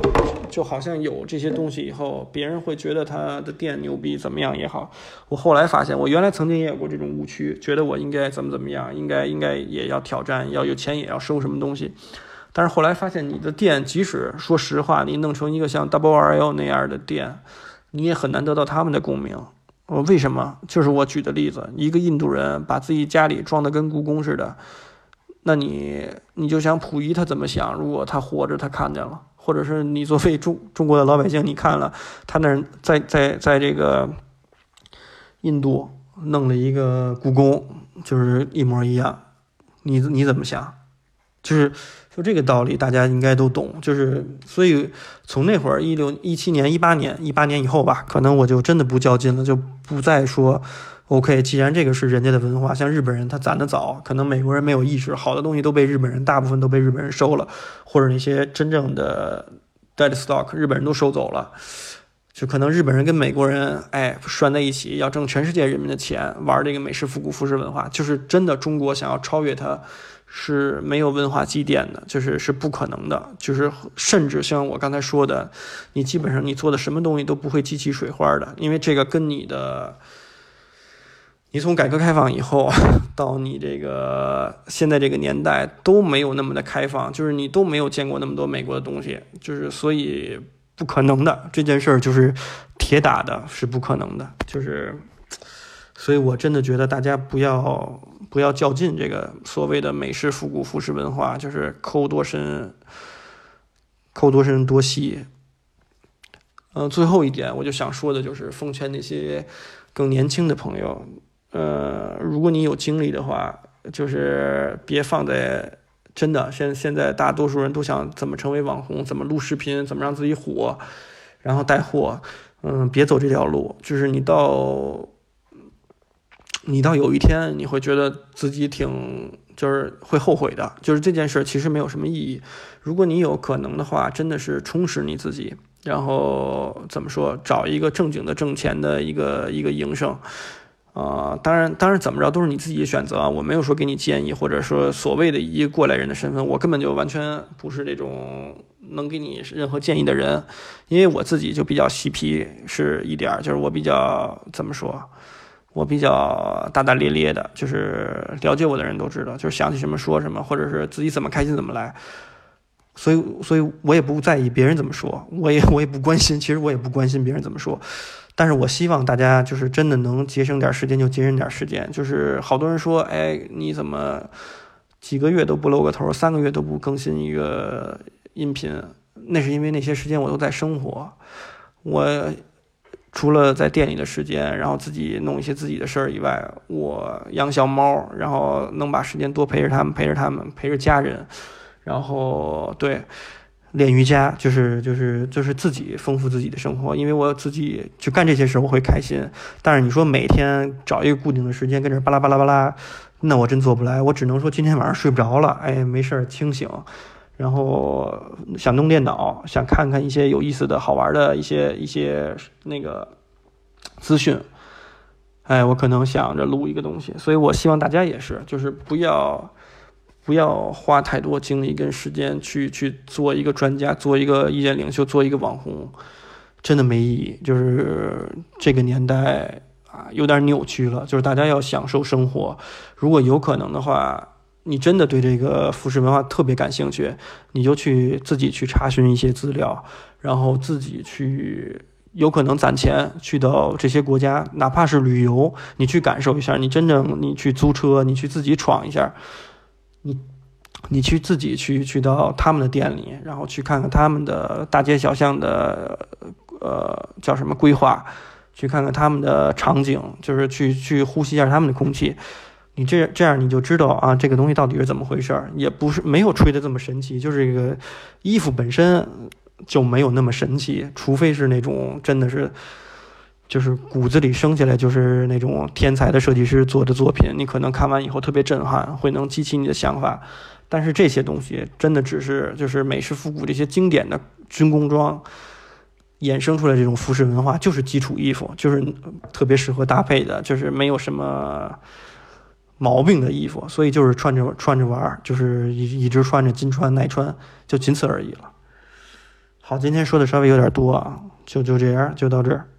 就好像有这些东西以后，别人会觉得他的店牛逼，怎么样也好。我后来发现，我原来曾经也有过这种误区，觉得我应该怎么怎么样，应该应该也要挑战，要有钱也要收什么东西。但是后来发现，你的店即使说实话，你弄成一个像 Double R L 那样的店，你也很难得到他们的共鸣。我，为什么？就是我举的例子，一个印度人把自己家里装的跟故宫似的，那你你就想溥仪他怎么想？如果他活着，他看见了，或者是你作为中中国的老百姓，你看了他那在在在这个印度弄了一个故宫，就是一模一样，你你怎么想？就是就这个道理，大家应该都懂。就是所以从那会儿一六一七年、一八年、一八年以后吧，可能我就真的不较劲了，就不再说 OK。既然这个是人家的文化，像日本人他攒得早，可能美国人没有意识，好的东西都被日本人大部分都被日本人收了，或者那些真正的 dead stock 日本人都收走了。就可能日本人跟美国人哎拴在一起，要挣全世界人民的钱，玩这个美式复古服饰文化，就是真的中国想要超越它。是没有文化积淀的，就是是不可能的，就是甚至像我刚才说的，你基本上你做的什么东西都不会激起水花的，因为这个跟你的，你从改革开放以后 (laughs) 到你这个现在这个年代都没有那么的开放，就是你都没有见过那么多美国的东西，就是所以不可能的这件事儿就是铁打的，是不可能的，就是。所以，我真的觉得大家不要不要较劲，这个所谓的美式复古服饰文化，就是抠多深，抠多深多细。嗯，最后一点，我就想说的就是，奉劝那些更年轻的朋友，呃，如果你有精力的话，就是别放在真的现现在大多数人都想怎么成为网红，怎么录视频，怎么让自己火，然后带货，嗯，别走这条路，就是你到。你到有一天你会觉得自己挺就是会后悔的，就是这件事其实没有什么意义。如果你有可能的话，真的是充实你自己，然后怎么说，找一个正经的挣钱的一个一个营生，啊，当然当然怎么着都是你自己的选择，我没有说给你建议，或者说所谓的一过来人的身份，我根本就完全不是这种能给你任何建议的人，因为我自己就比较嬉皮是一点，就是我比较怎么说。我比较大大咧咧的，就是了解我的人都知道，就是想起什么说什么，或者是自己怎么开心怎么来。所以，所以我也不在意别人怎么说，我也我也不关心，其实我也不关心别人怎么说。但是我希望大家就是真的能节省点时间就节省点时间。就是好多人说，哎，你怎么几个月都不露个头，三个月都不更新一个音频？那是因为那些时间我都在生活，我。除了在店里的时间，然后自己弄一些自己的事儿以外，我养小猫，然后能把时间多陪着他们，陪着他们，陪着家人，然后对练瑜伽，就是就是就是自己丰富自己的生活，因为我自己去干这些事，我会开心。但是你说每天找一个固定的时间跟这巴拉巴拉巴拉，那我真做不来。我只能说今天晚上睡不着了，哎，没事儿清醒。然后想弄电脑，想看看一些有意思的好玩的一些一些那个资讯，哎，我可能想着录一个东西，所以我希望大家也是，就是不要不要花太多精力跟时间去去做一个专家，做一个意见领袖，做一个网红，真的没意义。就是这个年代啊，有点扭曲了，就是大家要享受生活，如果有可能的话。你真的对这个服饰文化特别感兴趣，你就去自己去查询一些资料，然后自己去有可能攒钱去到这些国家，哪怕是旅游，你去感受一下。你真正你去租车，你去自己闯一下，你你去自己去去到他们的店里，然后去看看他们的大街小巷的呃叫什么规划，去看看他们的场景，就是去去呼吸一下他们的空气。你这这样你就知道啊，这个东西到底是怎么回事儿，也不是没有吹的这么神奇，就是这个衣服本身就没有那么神奇，除非是那种真的是就是骨子里生下来就是那种天才的设计师做的作品，你可能看完以后特别震撼，会能激起你的想法。但是这些东西真的只是就是美式复古这些经典的军工装衍生出来这种服饰文化，就是基础衣服，就是特别适合搭配的，就是没有什么。毛病的衣服，所以就是穿着穿着玩就是一一直穿着，金穿耐穿，就仅此而已了。好，今天说的稍微有点多啊，就就这样，就到这儿。